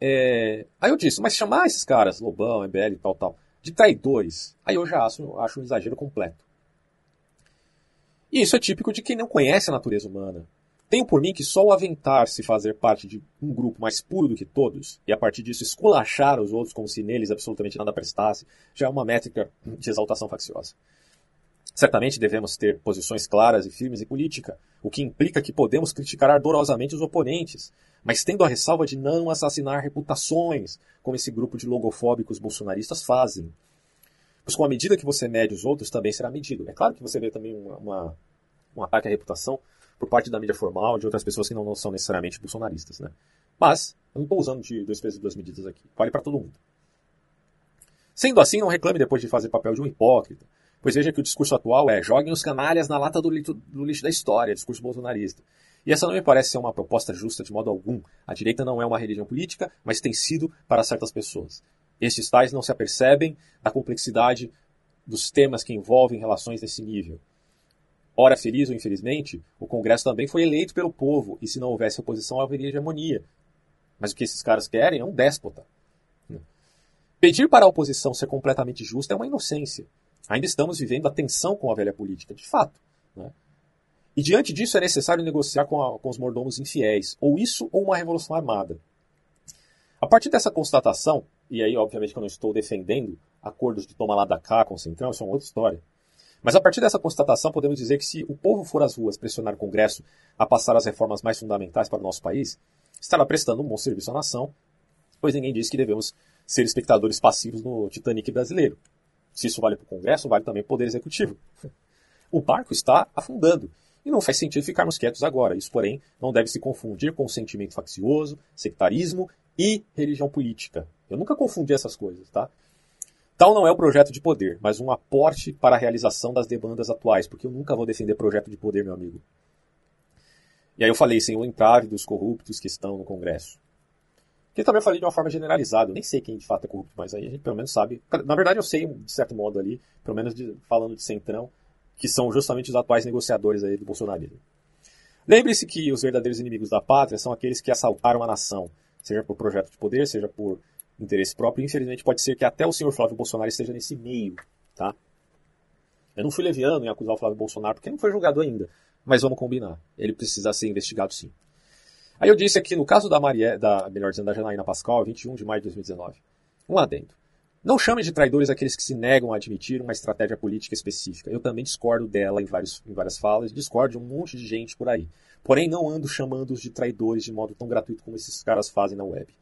É... Aí eu disse, mas chamar esses caras, Lobão, MBL e tal, tal, de traidores, aí eu já acho, acho um exagero completo. E isso é típico de quem não conhece a natureza humana. Tenho por mim que só o aventar se fazer parte de um grupo mais puro do que todos, e a partir disso esculachar os outros como se neles absolutamente nada prestasse, já é uma métrica de exaltação facciosa. Certamente devemos ter posições claras e firmes em política, o que implica que podemos criticar ardorosamente os oponentes, mas tendo a ressalva de não assassinar reputações, como esse grupo de logofóbicos bolsonaristas fazem. Pois com a medida que você mede os outros, também será medido. É claro que você vê também uma, uma, um ataque à reputação por parte da mídia formal, de outras pessoas que não, são necessariamente bolsonaristas. Né? Mas, eu não estou usando de dois pesos e duas medidas aqui. Vale para todo mundo. Sendo assim, não reclame depois de fazer papel de um hipócrita, Pois veja que o discurso atual é joguem os canalhas na lata do do lixo da história, discurso bolsonarista. E essa não me parece ser uma proposta justa de modo algum. A direita não é uma religião política, mas tem sido para certas pessoas. Estes tais não se apercebem da complexidade dos temas que envolvem relações desse nível. Ora, feliz ou infelizmente, o Congresso também foi eleito pelo povo, e se não houvesse oposição, haveria hegemonia. Mas o que esses caras querem é um déspota. Pedir para a oposição ser completamente justa é uma inocência. Ainda estamos vivendo a tensão com a velha política, de fato. Né? E diante disso é necessário negociar com, a, com os mordomos infiéis, ou isso ou uma revolução armada. A partir dessa constatação, e aí obviamente que eu não estou defendendo acordos de toma lá da cá com o Centrão, isso é uma outra história. Mas a partir dessa constatação, podemos dizer que se o povo for às ruas pressionar o Congresso a passar as reformas mais fundamentais para o nosso país, estará prestando um bom serviço à nação, pois ninguém diz que devemos ser espectadores passivos no Titanic brasileiro. Se isso vale para o Congresso, vale também para o Poder Executivo. O barco está afundando. E não faz sentido ficarmos quietos agora. Isso, porém, não deve se confundir com sentimento faccioso, sectarismo e religião política. Eu nunca confundi essas coisas, tá? Tal não é o projeto de poder, mas um aporte para a realização das demandas atuais, porque eu nunca vou defender projeto de poder, meu amigo. E aí eu falei sem o entrave dos corruptos que estão no Congresso. Que também falei de uma forma generalizada. Eu nem sei quem de fato é corrupto, mas aí a gente pelo menos sabe. Na verdade, eu sei, de certo modo, ali, pelo menos de, falando de Centrão, que são justamente os atuais negociadores aí do bolsonarismo. Lembre-se que os verdadeiros inimigos da pátria são aqueles que assaltaram a nação, seja por projeto de poder, seja por interesse próprio. Infelizmente, pode ser que até o senhor Flávio Bolsonaro esteja nesse meio, tá? Eu não fui leviano em acusar o Flávio Bolsonaro porque não foi julgado ainda, mas vamos combinar. Ele precisa ser investigado sim. Aí eu disse aqui, no caso da Maria, da, melhor dizendo, da Janaína Pascal, 21 de maio de 2019. Um adendo. Não chame de traidores aqueles que se negam a admitir uma estratégia política específica. Eu também discordo dela em, vários, em várias falas, discordo de um monte de gente por aí. Porém, não ando chamando-os de traidores de modo tão gratuito como esses caras fazem na web.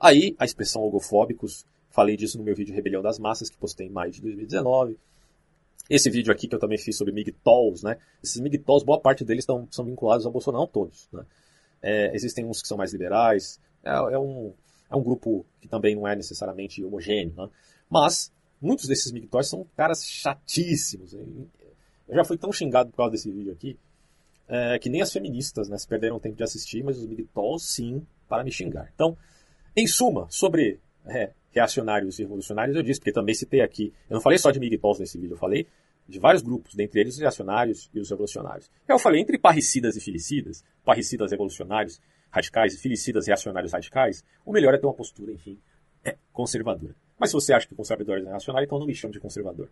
Aí, a expressão logofóbicos, falei disso no meu vídeo Rebelião das Massas, que postei em maio de 2019. Esse vídeo aqui que eu também fiz sobre MGTOWs, né? Esses MGTOWs, boa parte deles tão, são vinculados ao Bolsonaro, todos, né? É, existem uns que são mais liberais. É, é, um, é um grupo que também não é necessariamente homogêneo. Né? Mas muitos desses migtóis são caras chatíssimos. Eu já fui tão xingado por causa desse vídeo aqui é, que nem as feministas né, se perderam tempo de assistir, mas os migtós sim para me xingar. Então, em suma, sobre é, reacionários e revolucionários, eu disse, porque também citei aqui, eu não falei só de migtós nesse vídeo, eu falei de vários grupos, dentre eles os reacionários e os revolucionários. Eu falei entre parricidas e filicidas, parricidas revolucionários radicais e filicidas reacionários radicais, o melhor é ter uma postura, enfim, é conservadora. Mas se você acha que conservador é reacionário, então não me chame de conservador.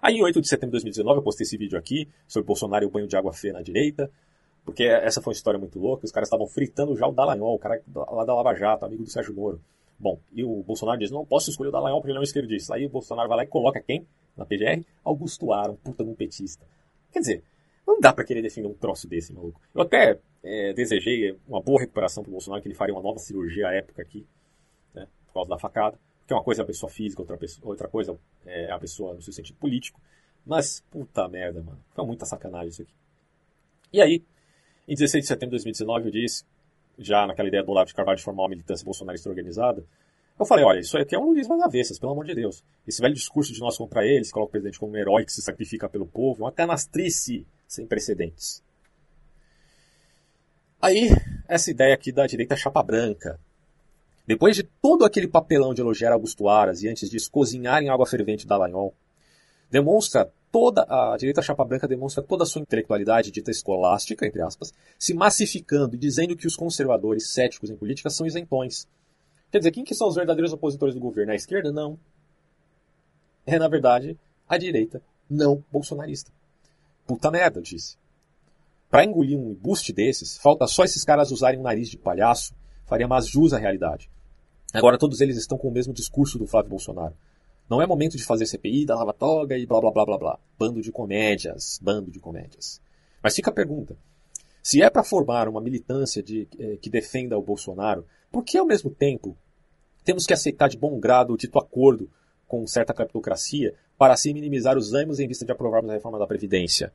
Aí em 8 de setembro de 2019 eu postei esse vídeo aqui sobre Bolsonaro e o banho de água fria na direita, porque essa foi uma história muito louca, os caras estavam fritando já o Dallagnol, o cara lá da Lava Jato, amigo do Sérgio Moro. Bom, e o Bolsonaro diz, não posso escolher o Dallagnol porque ele é um esquerdista. Aí o Bolsonaro vai lá e coloca quem? na PGR, Augusto um puta um petista. Quer dizer, não dá para querer defender um troço desse, maluco. Eu até é, desejei uma boa recuperação pro Bolsonaro, que ele faria uma nova cirurgia à época aqui, né, por causa da facada. Que é uma coisa a pessoa física, outra, pessoa, outra coisa é a pessoa no seu sentido político. Mas, puta merda, mano. Foi muita sacanagem isso aqui. E aí, Em 16 de setembro de 2019, eu disse, já naquela ideia do Olavo de Carvalho de formar uma militância bolsonarista organizada, eu falei, olha, isso aqui é um lulismo às avessas, pelo amor de Deus. Esse velho discurso de nós contra eles, coloca o presidente como um herói que se sacrifica pelo povo, é uma canastrice sem precedentes. Aí, essa ideia aqui da direita chapa branca. Depois de todo aquele papelão de elogiar Augusto Aras e antes disso cozinhar em água fervente Dallagnol, demonstra toda a direita chapa branca demonstra toda a sua intelectualidade dita escolástica, entre aspas, se massificando e dizendo que os conservadores céticos em política são isentões. Quer dizer, quem que são os verdadeiros opositores do governo? A esquerda? Não. É, na verdade, a direita não bolsonarista. Puta merda, eu disse. Para engolir um embuste desses, falta só esses caras usarem um nariz de palhaço, faria mais jus à realidade. Agora todos eles estão com o mesmo discurso do Flávio Bolsonaro. Não é momento de fazer CPI da lava toga e blá blá blá blá blá. Bando de comédias, bando de comédias. Mas fica a pergunta. Se é para formar uma militância de, eh, que defenda o Bolsonaro, por que ao mesmo tempo temos que aceitar de bom grado o dito acordo com certa cleptocracia para assim minimizar os ânimos em vista de aprovarmos a reforma da Previdência?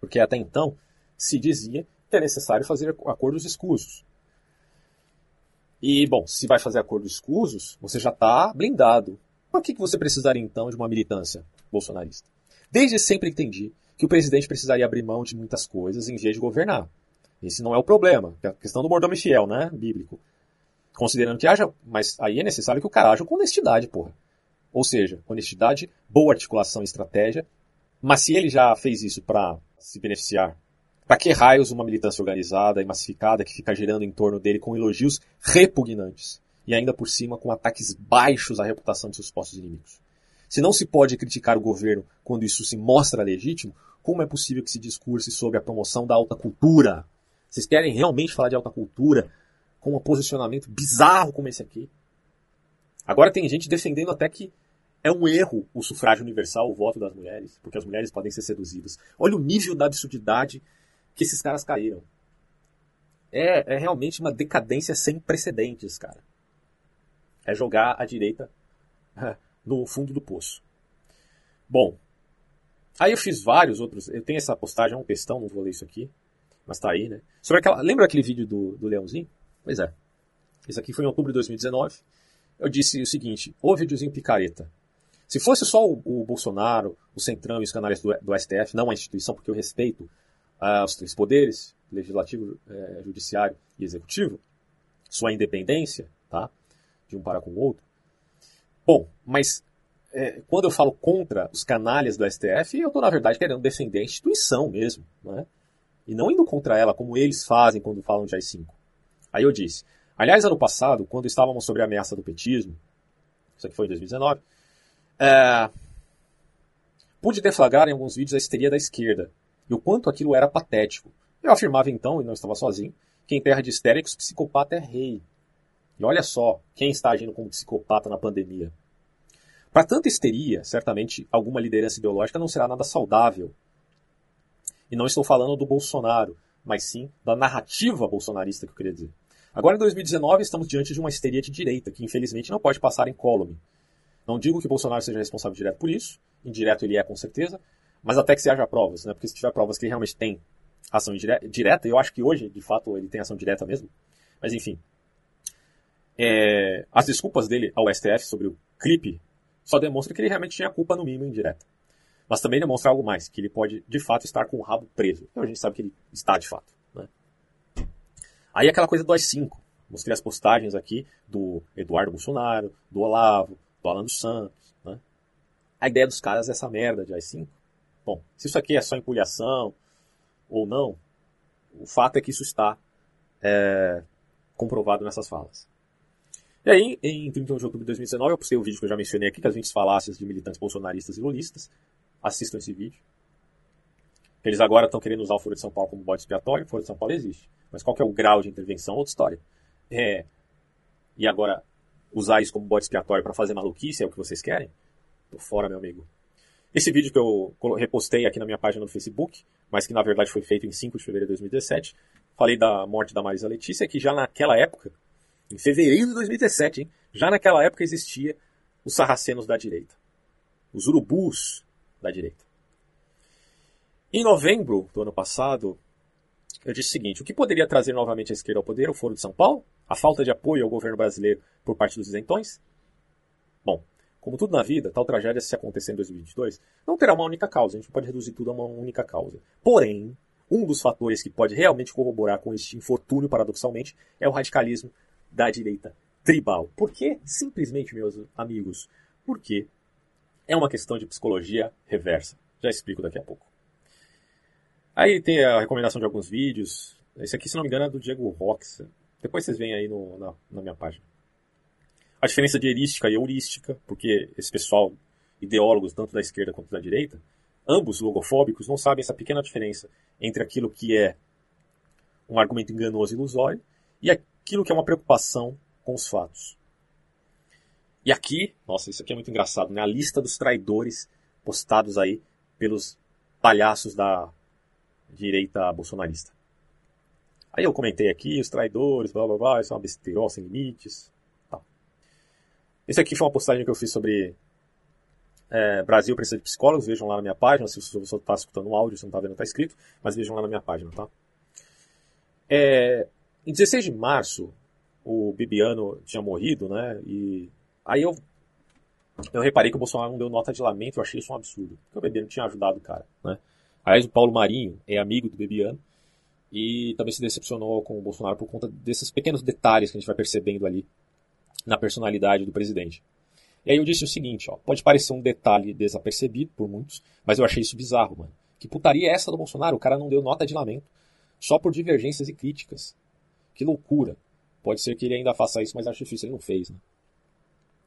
Porque até então se dizia que é necessário fazer acordos escusos. E, bom, se vai fazer acordos escusos, você já está blindado. Por que, você precisaria, então, de uma militância bolsonarista? Desde sempre entendi que o presidente precisaria abrir mão de muitas coisas em vez de governar. Esse não é o problema. É a questão do mordomo fiel, né? Bíblico. Considerando que haja, mas aí é necessário que o cara haja com honestidade, porra. Ou seja, honestidade, boa articulação e estratégia. Mas se ele já fez isso para se beneficiar para que raios uma militância organizada e massificada que fica girando em torno dele com elogios repugnantes e ainda por cima com ataques baixos à reputação de seus postos inimigos? Se não se pode criticar o governo quando isso se mostra legítimo, como é possível que se discurse sobre a promoção da alta cultura? Vocês querem realmente falar de alta cultura com um posicionamento bizarro como esse aqui? Agora tem gente defendendo até que é um erro o sufrágio universal, o voto das mulheres, porque as mulheres podem ser seduzidas. Olha o nível da absurdidade que esses caras caíram. É, é realmente uma decadência sem precedentes, cara. É jogar a direita no fundo do poço. Bom, aí eu fiz vários outros. Eu tenho essa postagem, é um textão, não vou ler isso aqui, mas tá aí, né? Sobre aquela, lembra aquele vídeo do, do Leãozinho? Pois é. Esse aqui foi em outubro de 2019. Eu disse o seguinte: o videozinho picareta. Se fosse só o, o Bolsonaro, o Centrão e os canais do, do STF, não a instituição, porque eu respeito ah, os três poderes, legislativo, eh, judiciário e executivo, sua independência, tá? De um para com o outro. Bom, mas é, quando eu falo contra os canalhas do STF, eu estou, na verdade, querendo defender a instituição mesmo, né? E não indo contra ela, como eles fazem quando falam de AI-5. Aí eu disse, aliás, ano passado, quando estávamos sobre a ameaça do petismo, isso aqui foi em 2019, é, pude deflagrar em alguns vídeos a histeria da esquerda, e o quanto aquilo era patético. Eu afirmava então, e não estava sozinho, que em terra de histéricos, psicopata é rei. E olha só, quem está agindo como psicopata na pandemia? Para tanta histeria, certamente alguma liderança ideológica não será nada saudável. E não estou falando do Bolsonaro, mas sim da narrativa bolsonarista que eu queria dizer. Agora, em 2019, estamos diante de uma histeria de direita, que infelizmente não pode passar em incólume. Não digo que Bolsonaro seja responsável direto por isso, indireto ele é com certeza, mas até que se haja provas, né? Porque se tiver provas que ele realmente tem ação direta, eu acho que hoje, de fato, ele tem ação direta mesmo. Mas enfim. É, as desculpas dele ao STF sobre o clipe só demonstram que ele realmente tinha culpa no mínimo indireta. Mas também demonstra algo mais, que ele pode de fato estar com o rabo preso. Então a gente sabe que ele está de fato. Né? Aí aquela coisa do AI-5. Mostrei as postagens aqui do Eduardo Bolsonaro, do Olavo, do Alan dos Santos. Né? A ideia dos caras é essa merda de AI-5. Bom, se isso aqui é só empulhação ou não, o fato é que isso está é, comprovado nessas falas. E aí, em 31 de outubro de 2019, eu postei o vídeo que eu já mencionei aqui, que as 20 falácias de militantes bolsonaristas e lulistas. Assistam esse vídeo. Eles agora estão querendo usar o Foro de São Paulo como bode expiatório. O Foro de São Paulo existe. Mas qual que é o grau de intervenção? Outra história. É, e agora, usar isso como bode expiatório para fazer maluquice é o que vocês querem? Tô fora, meu amigo. Esse vídeo que eu repostei aqui na minha página no Facebook, mas que na verdade foi feito em 5 de fevereiro de 2017, falei da morte da Marisa Letícia, que já naquela época, em fevereiro de 2017, hein, já naquela época existia os sarracenos da direita, os urubus da direita. Em novembro do ano passado, eu disse o seguinte: o que poderia trazer novamente a esquerda ao poder? O Foro de São Paulo? A falta de apoio ao governo brasileiro por parte dos isentões? Bom, como tudo na vida, tal tragédia, se acontecer em 2022, não terá uma única causa. A gente pode reduzir tudo a uma única causa. Porém, um dos fatores que pode realmente corroborar com este infortúnio, paradoxalmente, é o radicalismo da direita tribal. Por quê? Simplesmente, meus amigos, porque é uma questão de psicologia reversa. Já explico daqui a pouco. Aí tem a recomendação de alguns vídeos. Esse aqui, se não me engano, é do Diego Rox. Depois vocês veem aí no, na, na minha página. A diferença de erística e heurística, porque esse pessoal, ideólogos tanto da esquerda quanto da direita, ambos logofóbicos, não sabem essa pequena diferença entre aquilo que é um argumento enganoso e ilusório e aquilo que é uma preocupação com os fatos. E aqui, nossa, isso aqui é muito engraçado, né? A lista dos traidores postados aí pelos palhaços da direita bolsonarista. Aí eu comentei aqui, os traidores, blá blá blá, isso é uma besteira sem limites. Tá. Esse aqui foi uma postagem que eu fiz sobre é, Brasil precisa de psicólogos, vejam lá na minha página, se você está escutando um áudio, você não está vendo, está escrito, mas vejam lá na minha página, tá? É, em 16 de março, o Bibiano tinha morrido, né? E aí eu, eu reparei que o Bolsonaro não deu nota de lamento, eu achei isso um absurdo, porque o Bibiano tinha ajudado o cara, né? Aliás, o Paulo Marinho é amigo do Bibiano e também se decepcionou com o Bolsonaro por conta desses pequenos detalhes que a gente vai percebendo ali na personalidade do presidente. E aí eu disse o seguinte, ó, pode parecer um detalhe desapercebido por muitos, mas eu achei isso bizarro, mano. Que putaria é essa do Bolsonaro? O cara não deu nota de lamento, só por divergências e críticas. Que loucura. Pode ser que ele ainda faça isso, mas acho difícil, ele não fez, né?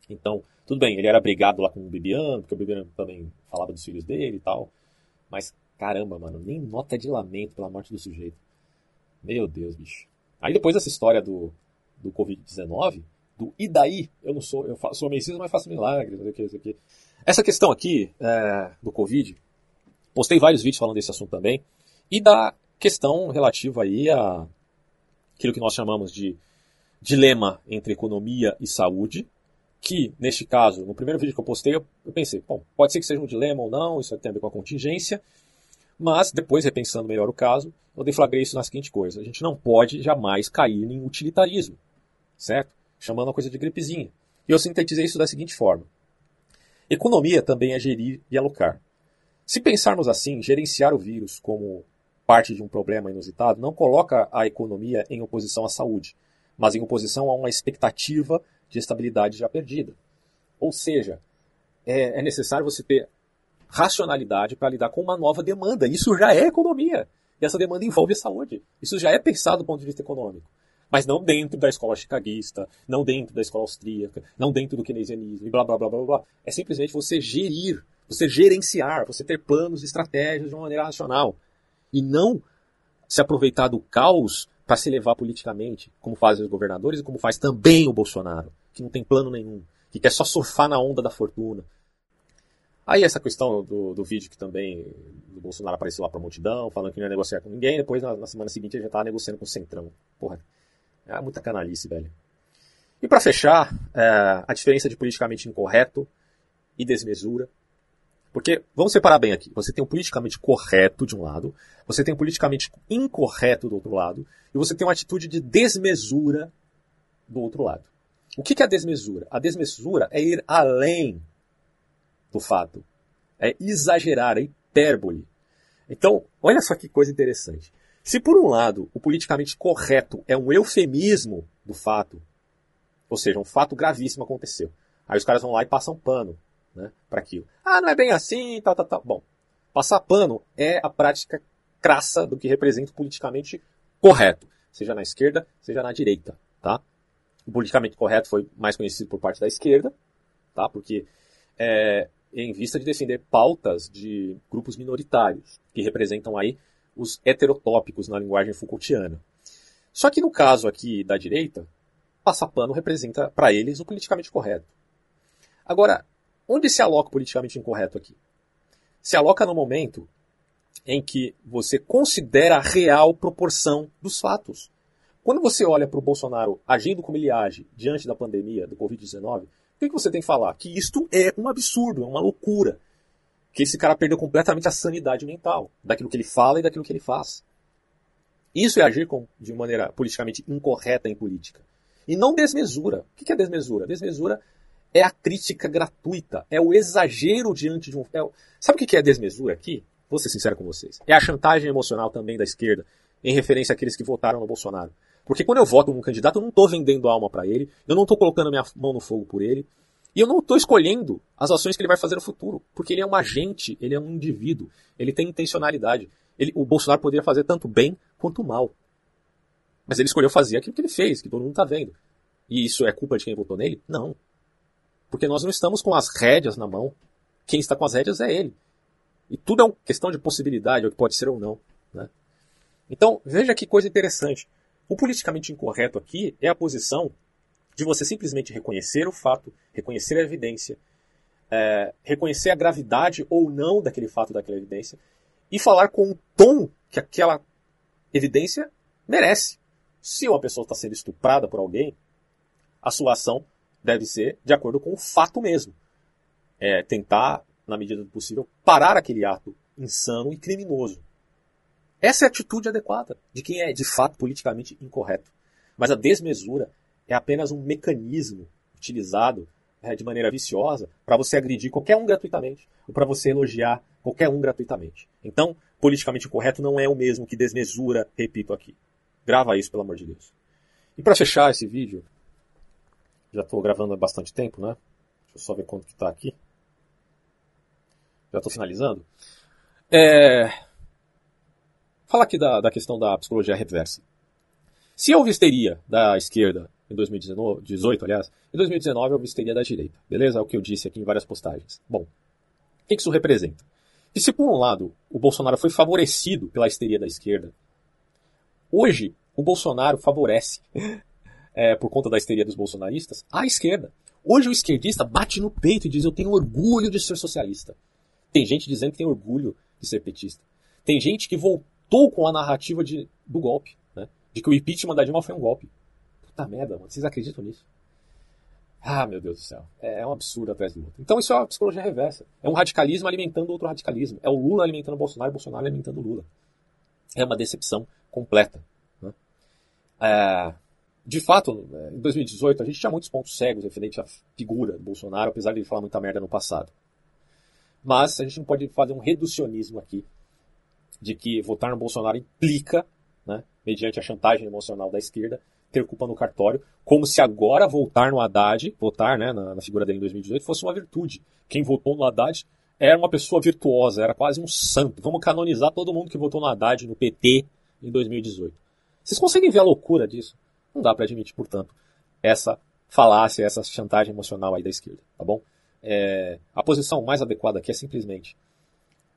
Então, tudo bem, ele era brigado lá com o Bibiano, porque o Bibiano também falava dos filhos dele e tal. Mas Caramba, mano, nem nota de lamento pela morte do sujeito. Meu Deus, bicho. Aí depois dessa história do, do Covid-19, do e daí? Eu não sou, eu faço, sou messias, mas faço milagres, Essa questão aqui é, do Covid, postei vários vídeos falando desse assunto também, e da questão relativa aí a aquilo que nós chamamos de dilema entre economia e saúde, que, neste caso, no primeiro vídeo que eu postei, eu, pensei, bom, pode ser que seja um dilema ou não, isso tem a ver com a contingência, mas, depois, repensando melhor o caso, eu deflagrei isso na seguinte coisa: a gente não pode jamais cair em utilitarismo, certo? Chamando a coisa de gripezinha. E eu sintetizei isso da seguinte forma: economia também é gerir e alocar. Se pensarmos assim, gerenciar o vírus como parte de um problema inusitado não coloca a economia em oposição à saúde, mas em oposição a uma expectativa de estabilidade já perdida. Ou seja, é, é necessário você ter racionalidade para lidar com uma nova demanda. Isso já é economia. E essa demanda envolve a saúde. Isso já é pensado do ponto de vista econômico. Mas não dentro da escola chicaguista, não dentro da escola austríaca, não dentro do keynesianismo e blá blá blá blá blá. É simplesmente você gerir, você gerenciar, você ter planos e estratégias de uma maneira racional. E não se aproveitar do caos para se levar politicamente, como fazem os governadores e como faz também o Bolsonaro, que não tem plano nenhum, que quer só surfar na onda da fortuna, Aí essa questão do, do vídeo que também o Bolsonaro apareceu lá pra multidão, falando que não ia negociar com ninguém, depois na, na semana seguinte ele já tava negociando com o Centrão. Porra, é muita canalice, velho. E para fechar, é, a diferença de politicamente incorreto e desmesura. Porque, vamos separar bem aqui, você tem o politicamente correto de um lado, você tem o politicamente incorreto do outro lado, e você tem uma atitude de desmesura do outro lado. O que é a desmesura? A desmesura é ir além do fato. É exagerar, é hipérbole. Então, olha só que coisa interessante. Se por um lado o politicamente correto é um eufemismo do fato, ou seja, um fato gravíssimo aconteceu. Aí os caras vão lá e passam pano né, para aquilo. Ah, não é bem assim, tal, tal, tal. Bom, passar pano é a prática crassa do que representa o politicamente correto, seja na esquerda, seja na direita, tá? O politicamente correto foi mais conhecido por parte da esquerda, tá? Porque é, em vista de defender pautas de grupos minoritários, que representam aí os heterotópicos na linguagem Foucaultiana. Só que no caso aqui da direita, passar pano representa para eles o politicamente correto. Agora, onde se aloca o politicamente incorreto aqui? Se aloca no momento em que você considera a real proporção dos fatos. Quando você olha para o Bolsonaro agindo como ele age diante da pandemia do Covid-19, o que você tem que falar? Que isto é um absurdo, é uma loucura. Que esse cara perdeu completamente a sanidade mental daquilo que ele fala e daquilo que ele faz. Isso é agir com, de maneira politicamente incorreta em política. E não desmesura. O que é desmesura? Desmesura é a crítica gratuita, é o exagero diante de um. É. Sabe o que é desmesura aqui? Vou ser sincero com vocês. É a chantagem emocional também da esquerda, em referência àqueles que votaram no Bolsonaro. Porque quando eu voto num candidato, eu não estou vendendo alma para ele, eu não estou colocando minha mão no fogo por ele, e eu não estou escolhendo as ações que ele vai fazer no futuro. Porque ele é um agente, ele é um indivíduo, ele tem intencionalidade. Ele, o Bolsonaro poderia fazer tanto bem quanto mal. Mas ele escolheu fazer aquilo que ele fez, que todo mundo está vendo. E isso é culpa de quem votou nele? Não. Porque nós não estamos com as rédeas na mão. Quem está com as rédeas é ele. E tudo é uma questão de possibilidade, o que pode ser ou não. Né? Então, veja que coisa interessante. O politicamente incorreto aqui é a posição de você simplesmente reconhecer o fato, reconhecer a evidência, é, reconhecer a gravidade ou não daquele fato, daquela evidência, e falar com o tom que aquela evidência merece. Se uma pessoa está sendo estuprada por alguém, a sua ação deve ser de acordo com o fato mesmo. É tentar, na medida do possível, parar aquele ato insano e criminoso. Essa é a atitude adequada de quem é de fato politicamente incorreto. Mas a desmesura é apenas um mecanismo utilizado é, de maneira viciosa para você agredir qualquer um gratuitamente ou para você elogiar qualquer um gratuitamente. Então, politicamente incorreto não é o mesmo que desmesura, repito aqui. Grava isso, pelo amor de Deus. E para fechar esse vídeo, já estou gravando há bastante tempo, né? Deixa eu só ver quanto que está aqui. Já estou finalizando. É... Falar aqui da, da questão da psicologia reversa. Se houve histeria da esquerda em 2018, aliás, em 2019 houve histeria da direita. Beleza? É o que eu disse aqui em várias postagens. Bom, o que isso representa? E se por um lado o Bolsonaro foi favorecido pela histeria da esquerda, hoje o Bolsonaro favorece é, por conta da histeria dos bolsonaristas, à esquerda. Hoje o esquerdista bate no peito e diz: Eu tenho orgulho de ser socialista. Tem gente dizendo que tem orgulho de ser petista. Tem gente que voltou com a narrativa de, do golpe, né? de que o impeachment da Dilma foi um golpe. Puta merda, mano. Vocês acreditam nisso? Ah, meu Deus do céu. É, é um absurdo atrás do outro. Então isso é uma psicologia reversa. É um radicalismo alimentando outro radicalismo. É o Lula alimentando o Bolsonaro e o Bolsonaro alimentando o Lula. É uma decepção completa. Né? É, de fato, é, em 2018, a gente tinha muitos pontos cegos referente à figura do Bolsonaro, apesar de ele falar muita merda no passado. Mas a gente não pode fazer um reducionismo aqui de que votar no Bolsonaro implica, né, mediante a chantagem emocional da esquerda, ter culpa no cartório, como se agora votar no Haddad, votar né, na, na figura dele em 2018, fosse uma virtude. Quem votou no Haddad era uma pessoa virtuosa, era quase um santo. Vamos canonizar todo mundo que votou no Haddad, no PT, em 2018. Vocês conseguem ver a loucura disso? Não dá para admitir, portanto, essa falácia, essa chantagem emocional aí da esquerda, tá bom? É, a posição mais adequada aqui é simplesmente,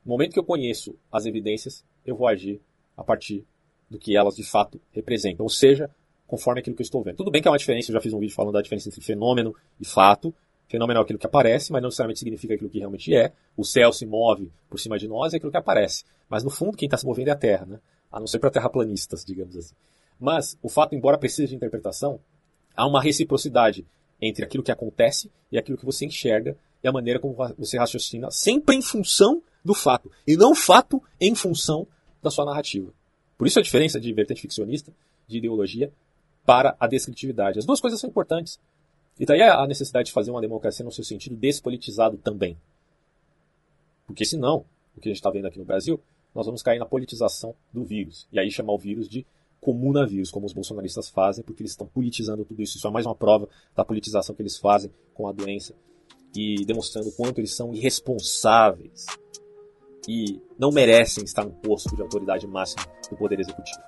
no momento que eu conheço as evidências, eu vou agir a partir do que elas de fato representam, ou seja, conforme aquilo que eu estou vendo. Tudo bem que é uma diferença, eu já fiz um vídeo falando da diferença entre fenômeno e fato. Fenômeno é aquilo que aparece, mas não necessariamente significa aquilo que realmente é. O céu se move por cima de nós, é aquilo que aparece. Mas no fundo, quem está se movendo é a Terra, né? A não ser para terraplanistas, digamos assim. Mas o fato, embora precise de interpretação, há uma reciprocidade entre aquilo que acontece e aquilo que você enxerga e a maneira como você raciocina, sempre em função do fato, e não fato em função da sua narrativa. Por isso a diferença de vertente ficcionista, de ideologia, para a descritividade. As duas coisas são importantes. E daí a necessidade de fazer uma democracia no seu sentido despolitizado também. Porque senão, o que a gente está vendo aqui no Brasil, nós vamos cair na politização do vírus. E aí chamar o vírus de comunavírus, como os bolsonaristas fazem, porque eles estão politizando tudo isso. Isso é mais uma prova da politização que eles fazem com a doença e demonstrando o quanto eles são irresponsáveis e não merecem estar no posto de autoridade máxima do Poder Executivo.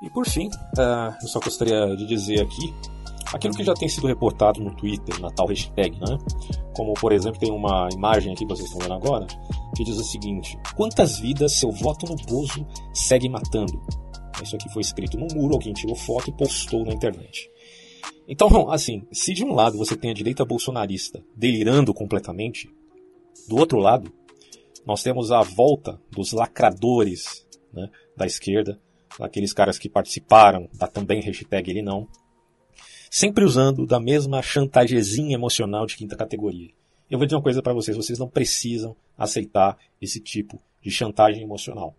E por fim, uh, eu só gostaria de dizer aqui aquilo que já tem sido reportado no Twitter, na tal hashtag, né? Como, por exemplo, tem uma imagem aqui que vocês estão vendo agora, que diz o seguinte: Quantas vidas seu voto no Bozo segue matando? Isso aqui foi escrito no muro, alguém tirou foto e postou na internet. Então, assim, se de um lado você tem a direita bolsonarista delirando completamente, do outro lado, nós temos a volta dos lacradores né, da esquerda, aqueles caras que participaram da também hashtag ele não, sempre usando da mesma chantagezinha emocional de quinta categoria. Eu vou dizer uma coisa para vocês: vocês não precisam aceitar esse tipo de chantagem emocional.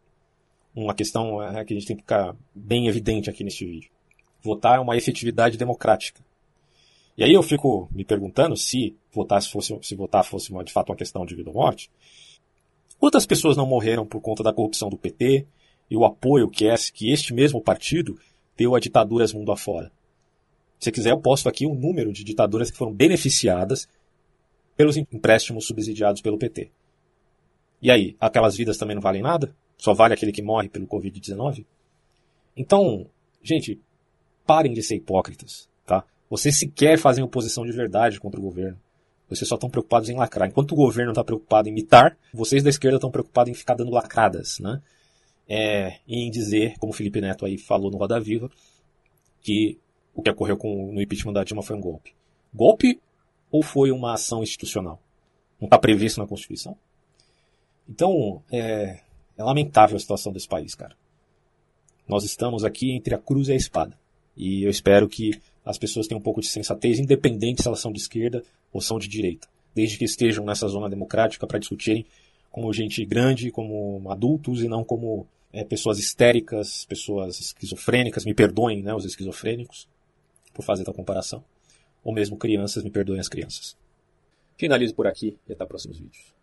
Uma questão é, que a gente tem que ficar bem evidente aqui neste vídeo. Votar é uma efetividade democrática. E aí eu fico me perguntando se votar fosse, se votar fosse de fato uma questão de vida ou morte. Quantas pessoas não morreram por conta da corrupção do PT e o apoio que, é, que este mesmo partido deu a ditaduras mundo afora? Se quiser, eu posto aqui o um número de ditaduras que foram beneficiadas pelos empréstimos subsidiados pelo PT. E aí, aquelas vidas também não valem nada? Só vale aquele que morre pelo Covid-19? Então, gente, parem de ser hipócritas, tá? Vocês sequer fazem oposição de verdade contra o governo. Vocês só estão preocupados em lacrar. Enquanto o governo está preocupado em imitar, vocês da esquerda estão preocupados em ficar dando lacradas, né? É, em dizer, como o Felipe Neto aí falou no Roda Viva, que o que ocorreu com, no impeachment da Dilma foi um golpe. Golpe ou foi uma ação institucional? Não está previsto na Constituição? Então, é, é lamentável a situação desse país, cara. Nós estamos aqui entre a cruz e a espada. E eu espero que as pessoas tenham um pouco de sensatez, independente se elas são de esquerda ou são de direita. Desde que estejam nessa zona democrática para discutirem como gente grande, como adultos e não como é, pessoas histéricas, pessoas esquizofrênicas. Me perdoem, né, os esquizofrênicos, por fazer tal comparação. Ou mesmo crianças, me perdoem as crianças. Finalizo por aqui e até próximos vídeos.